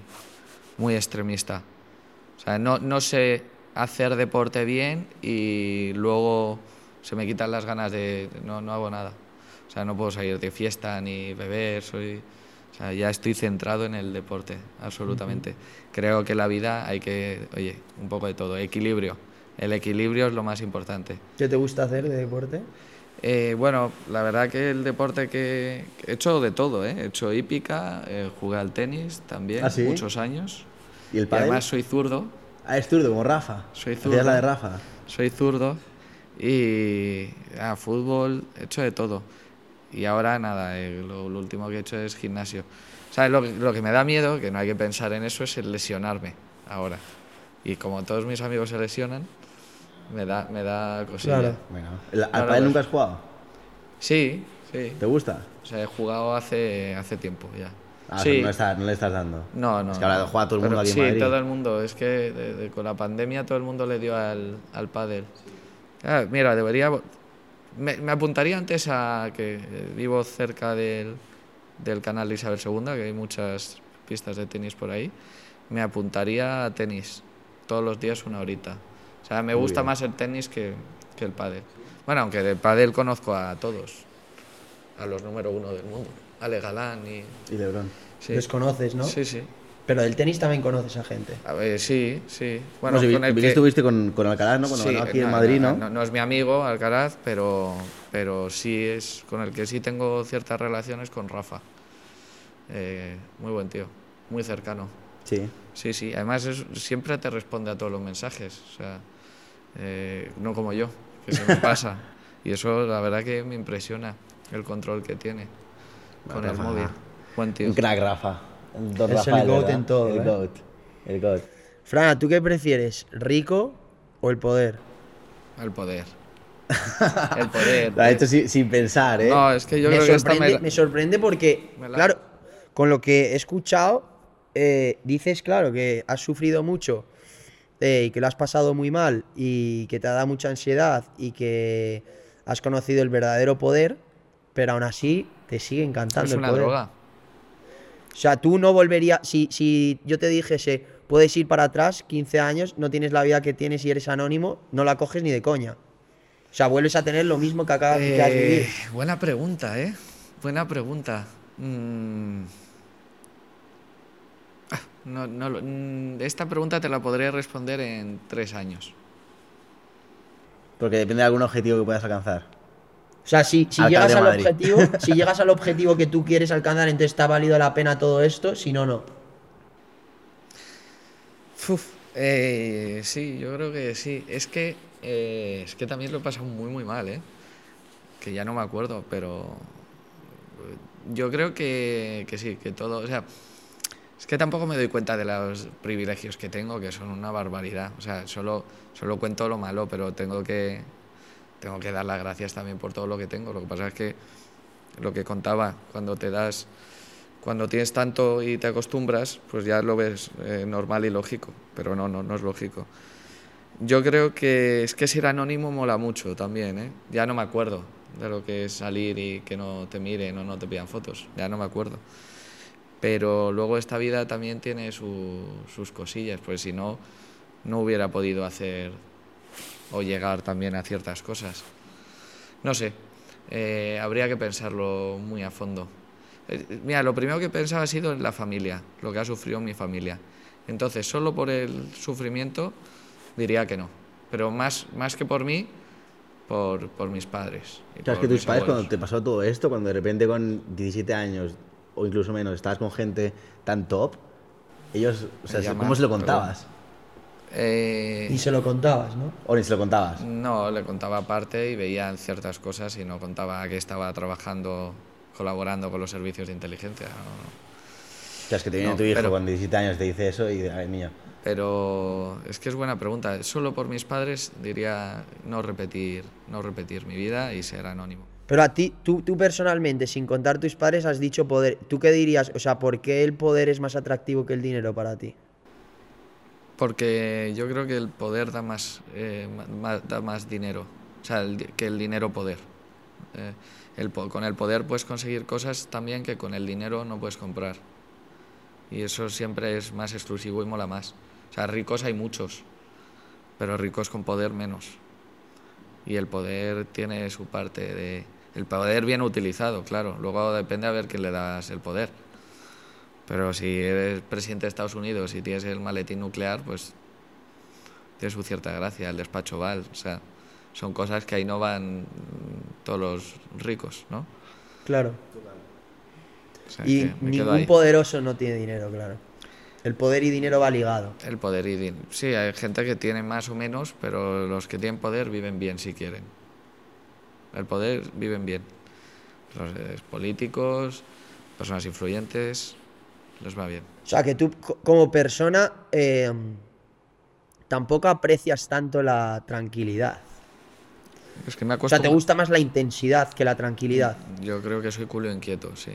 muy extremista. O sea, no, no sé hacer deporte bien y luego se me quitan las ganas de... No, no hago nada. O sea, no puedo salir de fiesta ni beber, soy... O sea, ya estoy centrado en el deporte, absolutamente. Creo que la vida hay que, oye, un poco de todo, equilibrio. El equilibrio es lo más importante. ¿Qué te gusta hacer de deporte? Eh, bueno, la verdad que el deporte que he hecho de todo, ¿eh? he hecho hípica, eh, jugué al tenis también, ¿Ah, sí? muchos años. ¿Y el Y pádel? además soy zurdo, Ah, es zurdo, como Rafa. Soy zurdo. la de Rafa. soy zurdo y ah, fútbol, he hecho de todo. Y ahora nada, eh, lo, lo último que he hecho es gimnasio. ¿Sabes? Lo, que- lo que me da miedo, que no hay que pensar en eso, es el lesionarme ahora. Y como todos mis amigos se lesionan, me da, me da cosilla. Claro. Bueno, ¿el- ¿al Claro, pádel pues. nunca has jugado? Sí, sí. ¿Te gusta? O sea, he jugado hace, hace tiempo ya. Ah, sí. no, estás- no le estás dando. No, no. Es que ahora no. juega todo el mundo Pero aquí en sí, Madrid. todo el mundo. Es que de- de- con la pandemia todo el mundo le dio al, al pádel. Ah, mira, debería... Me, me apuntaría antes a que eh, vivo cerca del, del canal de Isabel II, que hay muchas pistas de tenis por ahí. Me apuntaría a tenis todos los días una horita. Sea, me Muy gusta bien. más el tenis que, que el pádel. Bueno, aunque de pádel conozco a todos. A los número uno del mundo. Ale Galán y... Y Lebron. Sí. Les conoces, ¿no? Sí, sí. Pero del tenis también conoces a gente. A ver, sí, sí. Bueno, si con el vi que estuviste con, con Alcaraz, ¿no? Cuando sí, ganó aquí en no, Madrid, no, ¿no? no, no es mi amigo Alcaraz, pero, pero sí es con el que sí tengo ciertas relaciones con Rafa. Eh, muy buen tío, muy cercano. Sí. Sí, sí. Además es- siempre te responde a todos los mensajes. O sea, eh, no como yo, que se me pasa. Y eso la verdad que me impresiona el control que tiene con el Rafa. móvil. Buen tío. Un crack, Rafa. El Don Es el Rafael, goat ¿verdad? en todo, El ¿eh? goat. El goat. Frana, ¿tú qué prefieres? ¿Rico o el poder? El poder. El poder. Ha hecho sin, sin pensar, ¿eh? No, es que yo me, creo que esta sorprende, me- me sorprende porque, me la- claro, con lo que he escuchado, eh, dices, claro, que has sufrido mucho eh, y que lo has pasado muy mal y que te ha dado mucha ansiedad y que has conocido el verdadero poder, pero aún así te sigue encantando es el una poder. droga. O sea, tú no volverías, si, si yo te dijese, puedes ir para atrás 15 años, no tienes la vida que tienes y eres anónimo, no la coges ni de coña. O sea, vuelves a tener lo mismo que acabas has Eh, vivido. buena pregunta, ¿eh? Buena pregunta. Mm. No, no lo- mm, esta pregunta te la podré responder en tres años. Porque depende de algún objetivo que puedas alcanzar. O sea, si, si llegas al Madrid. objetivo, si llegas al objetivo que tú quieres alcanzar, entonces está valido la pena todo esto, si no, no. Uf, eh, sí, yo creo que sí. Es que, eh, es que también lo he pasado muy, muy mal, ¿eh? Que ya no me acuerdo, pero eh, yo creo que, que sí, que todo, o sea, es que tampoco me doy cuenta de los privilegios que tengo, que son una barbaridad. O sea, solo, solo cuento lo malo, pero tengo que, tengo que dar las gracias también por todo lo que tengo. Lo que pasa es que lo que contaba, cuando te das, cuando tienes tanto y te acostumbras, pues ya lo ves eh, normal y lógico, pero no, no, no es lógico. Yo creo que es que ser anónimo mola mucho también, ¿eh? Ya no me acuerdo de lo que es salir y que no te miren o no te pidan fotos, ya no me acuerdo. Pero luego esta vida también tiene su- sus cosillas, pues si no, no hubiera podido hacer o llegar también a ciertas cosas. No sé, eh, habría que pensarlo muy a fondo. Eh, mira, lo primero que he pensado ha sido en la familia, lo que ha sufrido mi familia. Entonces, solo por el sufrimiento diría que no. Pero más, más que por mí, por, por mis padres. y O sea, es por que tus padres, abuelos. cuando te pasó todo esto, cuando de repente con 17 años o incluso menos estabas con gente tan top, ellos, o sea, ¿cómo se lo contabas? Eh, Y se lo contabas, ¿no? O ni se lo contabas. No, le contaba aparte y veían ciertas cosas y no contaba que estaba trabajando, colaborando con los servicios de inteligencia. no. O sea, es que te viene No, tu hijo pero- con 17 años, te dice eso y, ay, niño. Pero es que es buena pregunta. Solo por mis padres diría no repetir, no repetir mi vida y ser anónimo. Pero a ti, tú, tú personalmente, sin contar tus padres, has dicho poder. ¿Tú qué dirías? O sea, ¿por qué el poder es más atractivo que el dinero para ti? Porque yo creo que el poder da más, eh, da más dinero, o sea, el que el dinero poder. Eh, con el poder puedes conseguir cosas también que con el dinero no puedes comprar. Y eso siempre es más exclusivo y mola más. O sea, ricos hay muchos, pero ricos con poder menos. Y el poder tiene su parte de... El poder bien utilizado, claro. Luego depende a ver quién le das el poder. Pero si eres presidente de Estados Unidos y tienes el maletín nuclear, pues tiene su cierta gracia, el despacho Val. O sea, son cosas que ahí no van todos los ricos, ¿no? Claro. O sea, Y ningún poderoso no tiene dinero, claro. El poder y dinero va ligado. El poder y din- Sí, hay gente que tiene más o menos, pero los que tienen poder viven bien si quieren. El poder viven bien. Los eh, políticos, personas influyentes, les va bien. O sea, que tú co- como persona eh, tampoco aprecias tanto la tranquilidad. Es que me O sea, te gusta más la intensidad que la tranquilidad. Yo creo que soy culo inquieto, sí.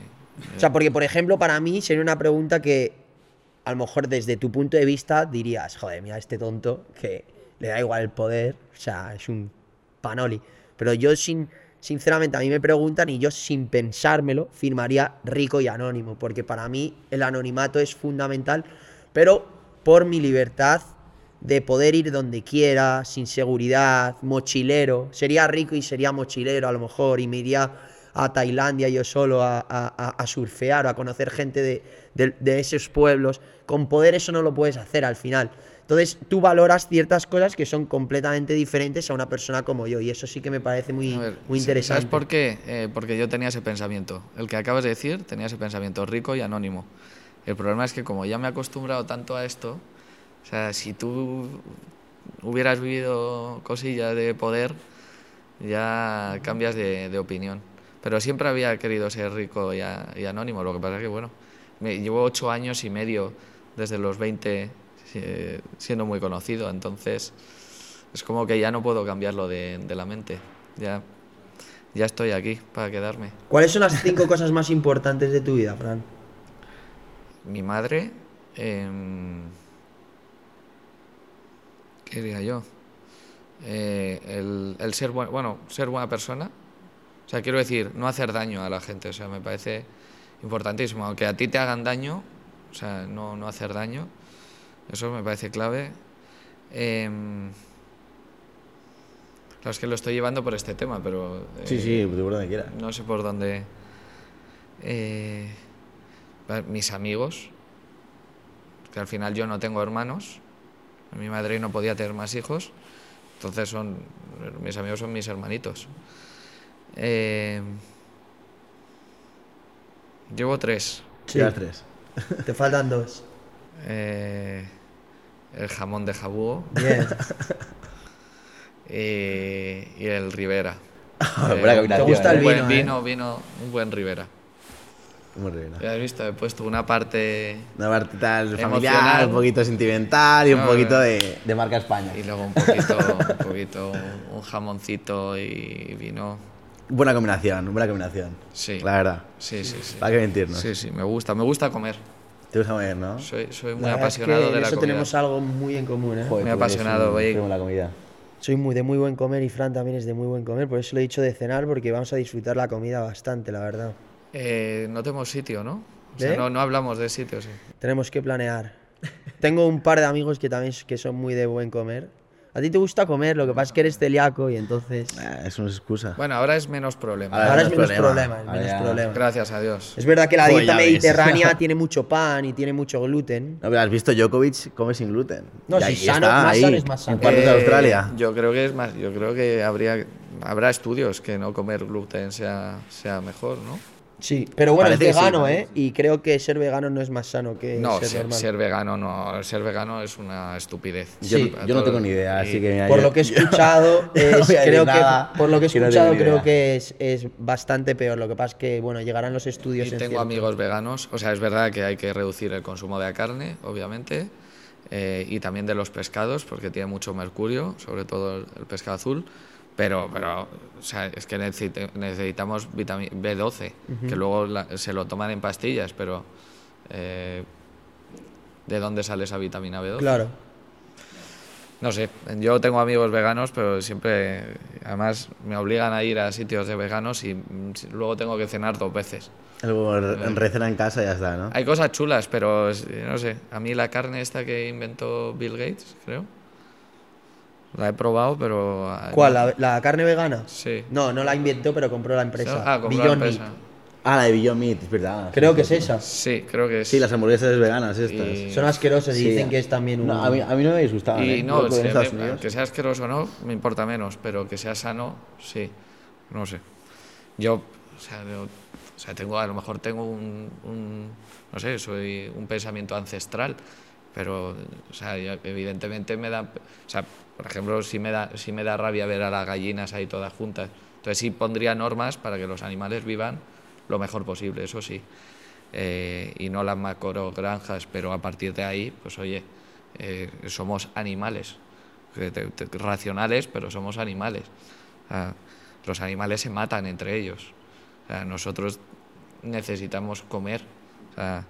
O sea, porque por ejemplo, para mí sería una pregunta que a lo mejor desde tu punto de vista dirías, joder, mira este tonto que le da igual el poder, o sea, es un panoli. Pero yo sin, sinceramente a mí me preguntan y yo sin pensármelo firmaría rico y anónimo, porque para mí el anonimato es fundamental, pero por mi libertad de poder ir donde quiera, sin seguridad, mochilero. Sería rico y sería mochilero a lo mejor y me iría a Tailandia yo solo a, a- surfear o a conocer gente de, de- de esos pueblos. Con poder eso no lo puedes hacer al final. Entonces tú valoras ciertas cosas que son completamente diferentes a una persona como yo y eso sí que me parece muy, ver, muy ¿sabes interesante. por qué? Eh, porque yo tenía ese pensamiento. El que acabas de decir tenía ese pensamiento rico y anónimo. El problema es que como ya me he acostumbrado tanto a esto, o sea, si tú hubieras vivido cosillas de poder, ya cambias de, de opinión. Pero siempre había querido ser rico y, a- y anónimo. Lo que pasa es que, bueno, me, llevo ocho años y medio desde los 20 eh, siendo muy conocido. Entonces, es como que ya no puedo cambiarlo de, de la mente. Ya, ya estoy aquí para quedarme. ¿Cuáles son las cinco cosas más importantes de tu vida, Fran? Mi madre, em, ¿qué diría yo? Eh, el, el ser buen- bueno, ser buena persona. O sea, quiero decir, no hacer daño a la gente. O sea, me parece importantísimo. Aunque a ti te hagan daño, o sea, no, no hacer daño. Eso me parece clave. Em, claro, es que lo estoy llevando por este tema, pero... Sí, eh, sí, tú por donde quieras. no sé por dónde. Eh, mis amigos, que al final yo no tengo hermanos, mi madre no podía tener más hijos, entonces son mis amigos son mis hermanitos. Eh, llevo tres. Sí. Tres. Te faltan dos. Eh, el jamón de jabúo Bien. eh, y el Rivera. Buena Eh, combinación, ¿Te gusta el un buen vino, eh? vino, vino, un buen Rivera. Muy bien. Ya has visto, he puesto una parte Una parte tal Emocional. familiar, un poquito sentimental y un No, poquito eh. de, de marca España. y luego un poquito, un poquito, un jamoncito y vino. Buena combinación, buena combinación. Sí. La verdad. Sí, sí, sí. ¿Para qué mentirnos? Sí, sí, me gusta, me gusta comer. Te gusta comer, ¿no? Soy, soy muy La verdad es que apasionado en de la eso comida. tenemos algo muy en común, ¿eh? Joder, Muy apasionado, de la comida. Soy muy de muy buen comer y Fran también es de muy buen comer, por eso lo he dicho de cenar, porque vamos a disfrutar la comida bastante, la verdad. Eh, no tenemos sitio, ¿no? O sea, ¿Eh? no, no hablamos de sitios. sí. Tenemos que planear. Tengo un par de amigos que también que son muy de buen comer, A ti te gusta comer, lo que pasa es que eres celíaco y entonces... No es excusa. Bueno, ahora es menos problema. Ahora Ahora es menos problema. problema, es menos problema. Gracias a Dios. Es verdad que la dieta mediterránea tiene mucho pan y tiene mucho gluten. No, pero has visto Djokovic come sin gluten. No, Y si sano- está, más ahí, sano es más sano. En de Eh, Australia. Yo creo que es más, yo creo que habría habrá estudios que no comer gluten sea, sea mejor, ¿no? Sí, pero bueno, Parece es sí, vegano, ¿eh? Y creo que ser vegano no es más sano que No, ser ser, normal. ser vegano no, ser vegano es una estupidez. Yo, sí. yo no tengo ni idea, Y- así que mira, Por yo- lo que yo- escuchado, no creo que por lo que he no escuchado creo que es, es bastante peor. Lo que pasa es que bueno, llegarán los estudios. Y en tengo cierto- amigos veganos, o sea, es verdad que hay que reducir el consumo de carne, obviamente, eh, y también de los pescados, porque tiene mucho mercurio, sobre todo el pescado azul, pero, pero o sea, es que necesitamos vitami- B12, que luego la- se lo toman en pastillas, pero eh, ¿de dónde sale esa vitamina B12? Claro. No sé, yo tengo amigos veganos, pero siempre, además, me obligan a ir a sitios de veganos y mm, luego tengo que cenar dos veces. Algo en recena en casa y ya está, ¿no? Hay cosas chulas, pero no sé. A mí la carne esta que inventó Bill Gates, creo. La he probado, pero. ah, ¿Cuál? ¿La, la carne vegana? Sí. No, no la inventó, pero compró la empresa. Ah, compró la Beyond empresa. Meat. Ah, la de Beyond Meat, es verdad. Creo Sí, que es esa. Sí, creo que es. Sí, las hamburguesas veganas estas. Y- Son asquerosas y Sí. dicen que es también un. No, a, mí, a mí no me disgustaba. Y ¿eh? no, Estados me- que sea asqueroso o no, me importa menos, pero que sea sano, sí. No sé. Yo, o sea, yo- o sea, tengo, a lo mejor tengo un, un- no sé, soy un pensamiento ancestral, pero, o sea, yo- evidentemente me da, o sea, por ejemplo, si me da, si me da rabia ver a las gallinas ahí todas juntas, entonces sí pondría normas para que los animales vivan lo mejor posible, eso sí. Eh, y no las macro granjas, pero a partir de ahí, pues oye, eh, somos animales, te- racionales, pero somos animales. O sea, los animales se matan entre ellos. O sea, nosotros necesitamos comer. O sea,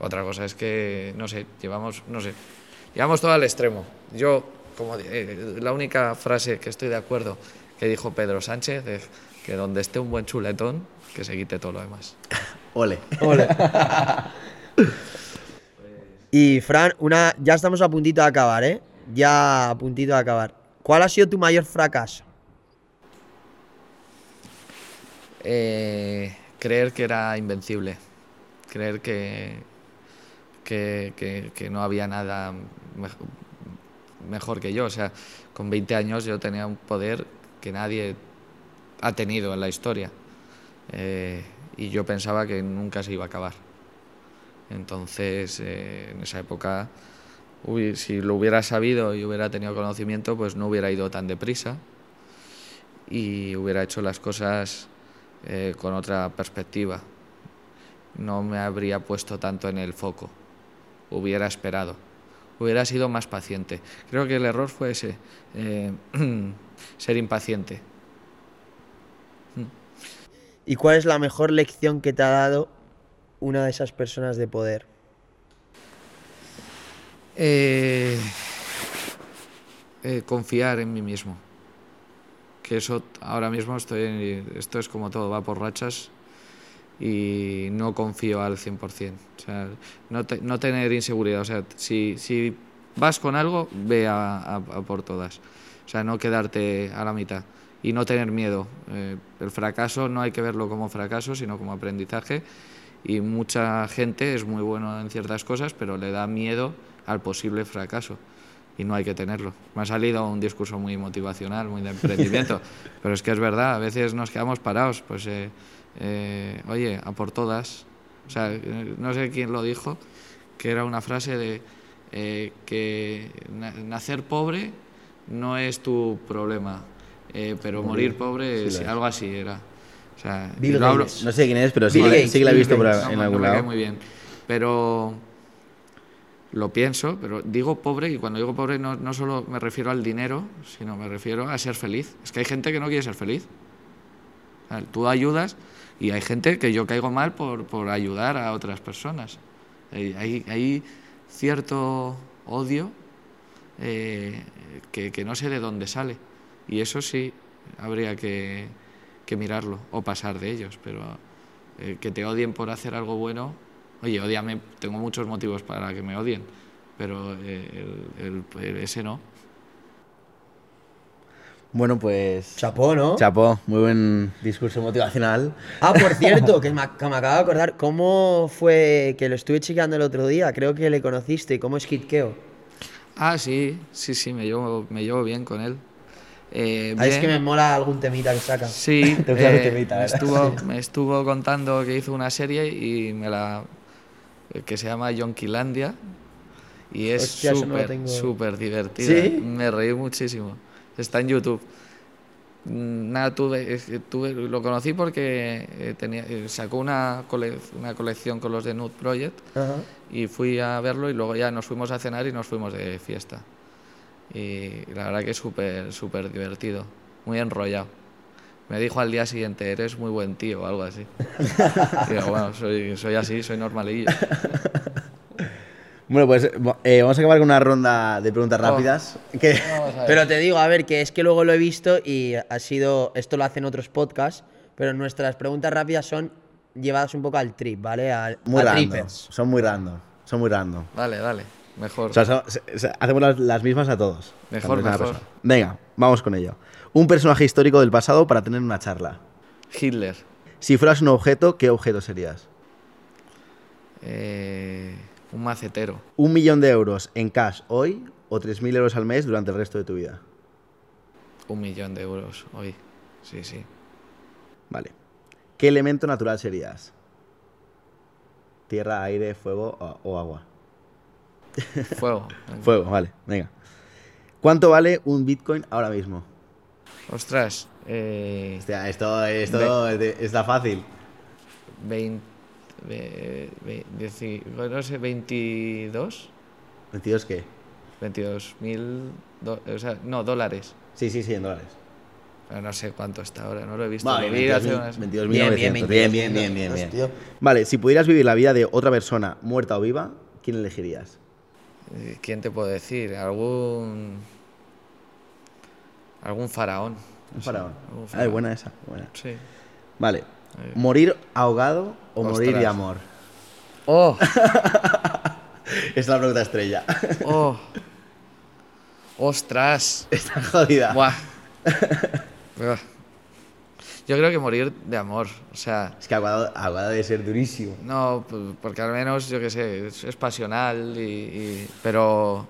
otra cosa es que, no sé, llevamos, no sé, llevamos todo al extremo. Yo, como eh, la única frase que estoy de acuerdo que dijo Pedro Sánchez es que donde esté un buen chuletón, que se quite todo lo demás. Ole. Ole. y Fran, una, ya estamos a puntito de acabar, ¿eh? Ya a puntito de acabar. ¿Cuál ha sido tu mayor fracaso? Eh, creer que era invencible, creer que, que, que- que no había nada mej- mejor que yo. O sea, con 20 años yo tenía un poder que nadie ha tenido en la historia. Eh, y yo pensaba que nunca se iba a acabar. Entonces, eh, en esa época, hubi- si lo hubiera sabido y hubiera tenido conocimiento, pues no hubiera ido tan deprisa y hubiera hecho las cosas eh, con otra perspectiva. No me habría puesto tanto en el foco. Hubiera esperado. Hubiera sido más paciente. Creo que el error fue ese, eh, ser impaciente. ¿Y cuál es la mejor lección que te ha dado una de esas personas de poder? Eh, eh, confiar en mí mismo. Que eso ahora mismo estoy en- esto es como todo, va por rachas y no confío al 100%. O sea, no, te- no tener inseguridad. O sea, si, si vas con algo, ve a, a- a por todas. O sea, no quedarte a la mitad y no tener miedo. Eh, el fracaso no hay que verlo como fracaso, sino como aprendizaje. Y mucha gente es muy buena en ciertas cosas, pero le da miedo al posible fracaso. Y no hay que tenerlo. Me ha salido un discurso muy motivacional, muy de emprendimiento. pero es que es verdad, a veces nos quedamos parados. Pues, eh, eh, oye, a por todas. O sea, no sé quién lo dijo, que era una frase de eh, que na- nacer pobre no es tu problema, eh, pero morir pobre, sí es. algo así era. O sea, Bill hablo-. No sé quién es, pero sí, Gates, sí que la he visto por no, en algún lado. muy bien. Pero lo pienso, pero digo pobre y cuando digo pobre no, no solo me refiero al dinero, sino me refiero a ser feliz. Es que hay gente que no quiere ser feliz. O sea, tú ayudas y hay gente que yo caigo mal por, por ayudar a otras personas. Hay, hay- hay cierto odio eh, que, que no sé de dónde sale. Y eso sí habría que, que mirarlo o pasar de ellos. Pero eh, que te odien por hacer algo bueno, oye, odiame, tengo muchos motivos para que me odien, pero eh, el- ese no. Bueno, pues. Chapó, ¿no? Chapó, muy buen discurso motivacional. Ah, por cierto, que me, que me acabo de acordar, ¿cómo fue que lo estuve chequeando el otro día? Creo que le conociste, ¿cómo es Kid Keo? Ah, sí, sí, sí, me llevo, me llevo bien con él. Eh, Ah, es que me bien. mola algún temita que saca. Sí, Te gusta el eh, temita, me, ¿verdad? estuvo, me estuvo contando que hizo una serie y me la que se llama Yonkilandia y es no súper tengo. súper divertida. ¿Sí? Me reí muchísimo. Está en YouTube. Mm, Nada, tuve, tuve- lo conocí porque eh, tenía, eh, sacó una, cole- una colección con los de Nude Project Ajá. y fui a verlo y luego ya nos fuimos a cenar y nos fuimos de fiesta. Y la verdad que es súper, súper divertido, muy enrollado. Me dijo al día siguiente, eres muy buen tío o algo así. Digo, bueno, soy, soy así, soy normalillo. Bueno, pues eh, vamos a acabar con una ronda de preguntas Oh. rápidas. Que. Pero te digo, a ver, que es que luego lo he visto y ha sido, esto lo hacen otros podcasts, pero nuestras preguntas rápidas son llevadas un poco al trip, ¿vale? Al, muy a random. trippers. Son muy random. Son muy random. Dale, dale, mejor. O sea, son- se- se- hacemos las, las mismas a todos. Mejor, mejor. persona. Venga, vamos con ello. Un personaje histórico del pasado para tener una charla. Hitler. Si fueras un objeto, ¿qué objeto serías? Eh, un macetero. ¿Un millón de euros en cash hoy o 3.000 euros al mes durante el resto de tu vida? Un millón de euros hoy. Sí, sí. Vale. ¿Qué elemento natural serías? ¿Tierra, aire, fuego o, o agua? Fuego. Fuego, vale, venga. ¿Cuánto vale un Bitcoin ahora mismo? Ostras. Eh, Hostia, esto, esto está fácil. 20, ve- ve- dieci- no sé, 22. ¿22 qué? 22 mil. o sea, no, dólares. Sí, sí, sí, en dólares. Pero no sé cuánto está ahora, no lo he visto. Vale, Lo vi hace 22.000, unas- 22.900. Bien, Bien, bien, bien, 22.000, bien, bien, bien. Vale, si pudieras vivir la vida de otra persona, muerta o viva, ¿quién elegirías? Eh, ¿Quién te puedo decir? Algún. Algún faraón. Un faraón. algún Ay, buena esa, buena. Sí. Vale. ¿Morir ahogado o morir de amor? ¡Oh! Es la pregunta estrella. ¡Oh! ¡Ostras! Está jodida. ¡Buah! Yo creo que morir de amor. O sea, Es que ahogado, ahogado debe ser durísimo. no, porque al menos, yo qué sé, es, es pasional, y, y- pero,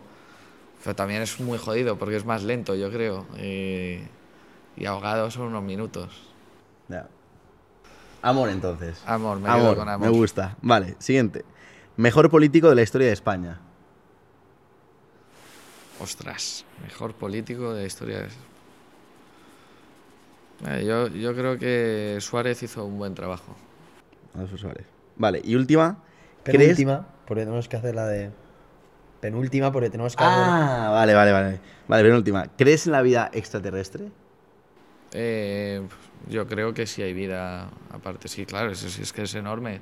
pero también es muy jodido porque es más lento, yo creo. Y, y ahogado son unos minutos. Ya. Amor, entonces. Amor, me quedo con amor. Me gusta. Vale, siguiente. Mejor político de la historia de España. Ostras, mejor político de la historia. Eh, yo, yo creo que Suárez hizo un buen trabajo. Alfonso Suárez. Vale, y última. ¿Crees? Penúltima, porque tenemos que hacer la de... Penúltima, porque tenemos que hacer... Ah, vale, vale, vale. Vale, penúltima. ¿Crees en la vida extraterrestre? Eh, yo creo que sí hay vida aparte, sí, claro, eso sí es que es enorme.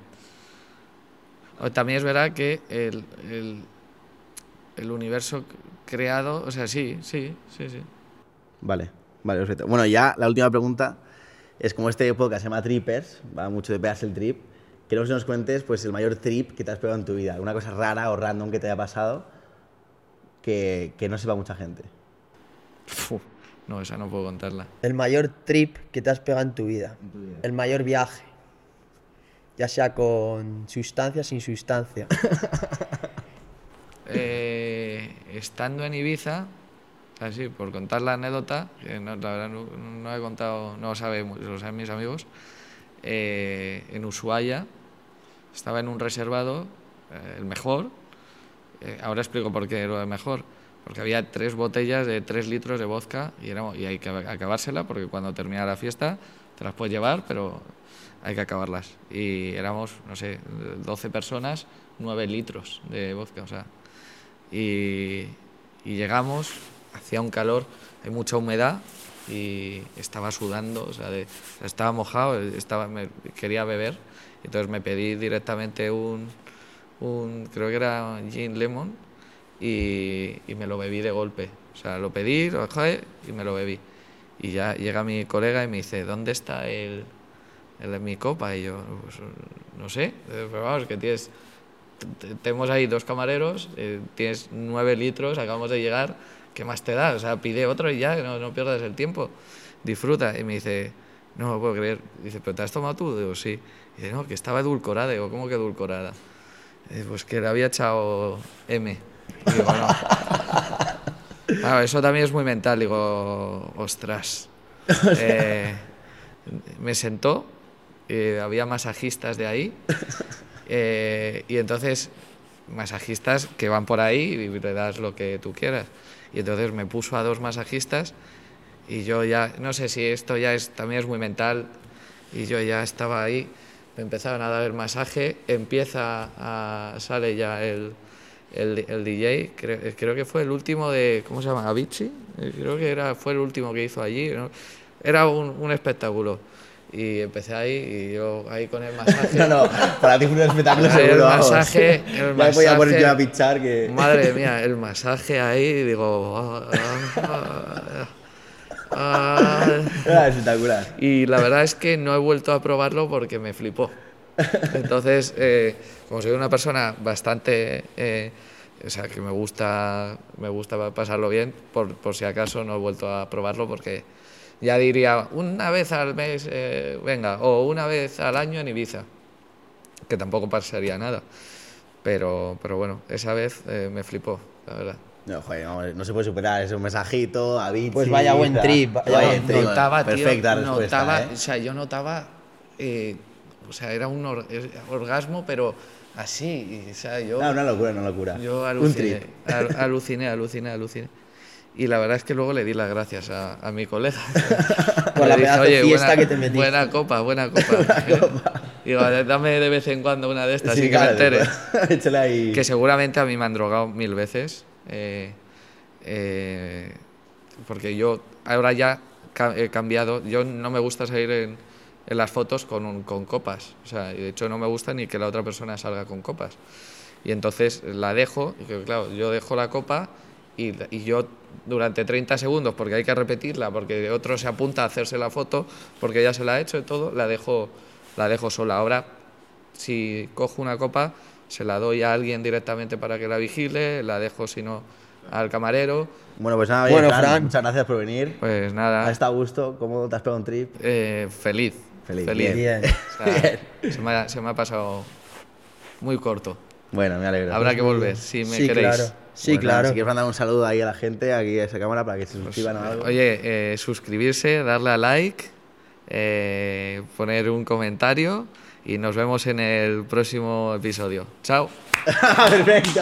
También es verdad que el, el, el universo creado, o sea, sí, sí, sí, sí. Vale, vale, perfecto. Bueno, ya la última pregunta es como este podcast se llama Trippers, va mucho de pegarse el trip. Queremos que nos cuentes pues el mayor trip que te has pegado en tu vida, alguna cosa rara o random que te haya pasado que, que no sepa mucha gente. Fu, no, esa no puedo contarla. El mayor trip que te has pegado en tu vida. El mayor viaje. Ya sea con sustancia, sin sustancia. Eh, estando en Ibiza, así, por contar la anécdota, que no, la verdad no, no he contado, no lo sabe, mu- lo saben mis amigos, eh, en Ushuaia estaba en un reservado, eh, el mejor, eh, ahora explico por qué era el mejor, porque había tres botellas de tres litros de vodka y, era- y hay que acabársela porque cuando termina la fiesta te las puedes llevar, pero hay que acabarlas. Y éramos, no sé, 12 personas, 9 litros de vodka, o sea. Y, y llegamos, hacía un calor, hay mucha humedad y estaba sudando, o sea, de- estaba mojado, estaba, me- quería beber. Entonces me pedí directamente un, un creo que era gin lemon y, y me lo bebí de golpe. O sea, lo pedí, lo dejé y me lo bebí. Y ya llega mi colega y me dice, ¿dónde está el, el- mi copa? Y yo, pues, no sé, eh, pero vamos, que tienes, te- tenemos ahí dos camareros, eh, tienes nueve litros, acabamos de llegar, ¿qué más te da? O sea, pide otro y ya, no, no pierdas el tiempo, disfruta. Y me dice, no lo puedo creer. Dice, ¿pero te has tomado tú? Digo, sí. Y dice, no, que estaba edulcorada. Digo, ¿cómo que edulcorada? Dice, pues que le había echado M. Y digo, no. Claro, eso también es muy mental. Digo, ostras. Eh, me sentó, eh, había masajistas de ahí. eh, y entonces, masajistas que van por ahí y le das lo que tú quieras. Y entonces me puso a dos masajistas y yo ya, no sé si esto ya es, también es muy mental, y yo ya estaba ahí, me empezaron a dar el masaje, empieza a, sale ya el, el, el DJ, creo, creo que fue el último de, ¿cómo se llama? Avicii, Eh, creo que era, fue el último que hizo allí, ¿no? era un, un espectáculo. Y empecé ahí, y yo ahí con el masaje. No, no, para ti fue un espectáculo seguro. masaje, el me voy a poner masaje. yo a pichar que. Madre mía, el masaje ahí, digo. ah, ah, ah, Era espectacular. y la verdad es que no he vuelto a probarlo porque me flipó. Entonces, eh, como soy una persona bastante. eh, o sea, que me gusta, me gusta pasarlo bien, por, por si acaso no he vuelto a probarlo porque ya diría una vez al mes, eh, venga, o una vez al año en Ibiza, que tampoco pasaría nada. Pero, pero bueno, esa vez eh, me flipó, la verdad. No, joder, vamos, no se puede superar. Es un mensajito, a. Pues vaya buen trip, vaya Vaya buen trip. notaba, tío, Perfecta respuesta. notaba, ¿eh? o sea, yo notaba, eh, o sea, era un or- orgasmo, pero así, y, o sea, yo, No, una locura, una locura. yo un aluciné, trip. al- aluciné, aluciné, aluciné. Y la verdad es que luego le di las gracias a, a mi colega. Por la dije, pedazo "Oye, fiesta buena- que te metiste". Buena copa, buena copa. ¿eh?". Digo, dame de vez en cuando una de estas, así que me entere. después- Échale ahí. Que seguramente a mí me han drogado mil veces. eh, eh, porque yo ahora ya he cambiado. Yo no me gusta salir en, en las fotos con, un- con copas. O sea, y de hecho no me gusta ni que la otra persona salga con copas. Y entonces la dejo, y claro, yo dejo la copa y, y yo durante 30 segundos, porque hay que repetirla, porque otro se apunta a hacerse la foto, porque ya se la ha hecho y todo, la dejo, la dejo sola. Ahora si cojo una copa, se la doy a alguien directamente para que la vigile, la dejo si no al camarero. Bueno, pues nada, oye, Bueno, Fran, Fran. muchas gracias por venir. Pues ¿Has nada, estado a gusto? ¿Cómo te has pegado un trip? eh, feliz. Feliz, Feliz. Bien. O sea, se, me ha, se me ha pasado muy corto. Bueno, me alegro. Habrá que volver, si me Sí, queréis. claro. Sí, Bueno, claro. Si quieres mandar un saludo ahí a la gente, aquí a esa cámara, para que se suscriban o algo. Oye, eh, suscribirse, darle a like, eh, poner un comentario y nos vemos en el próximo episodio. Chao. Perfecto.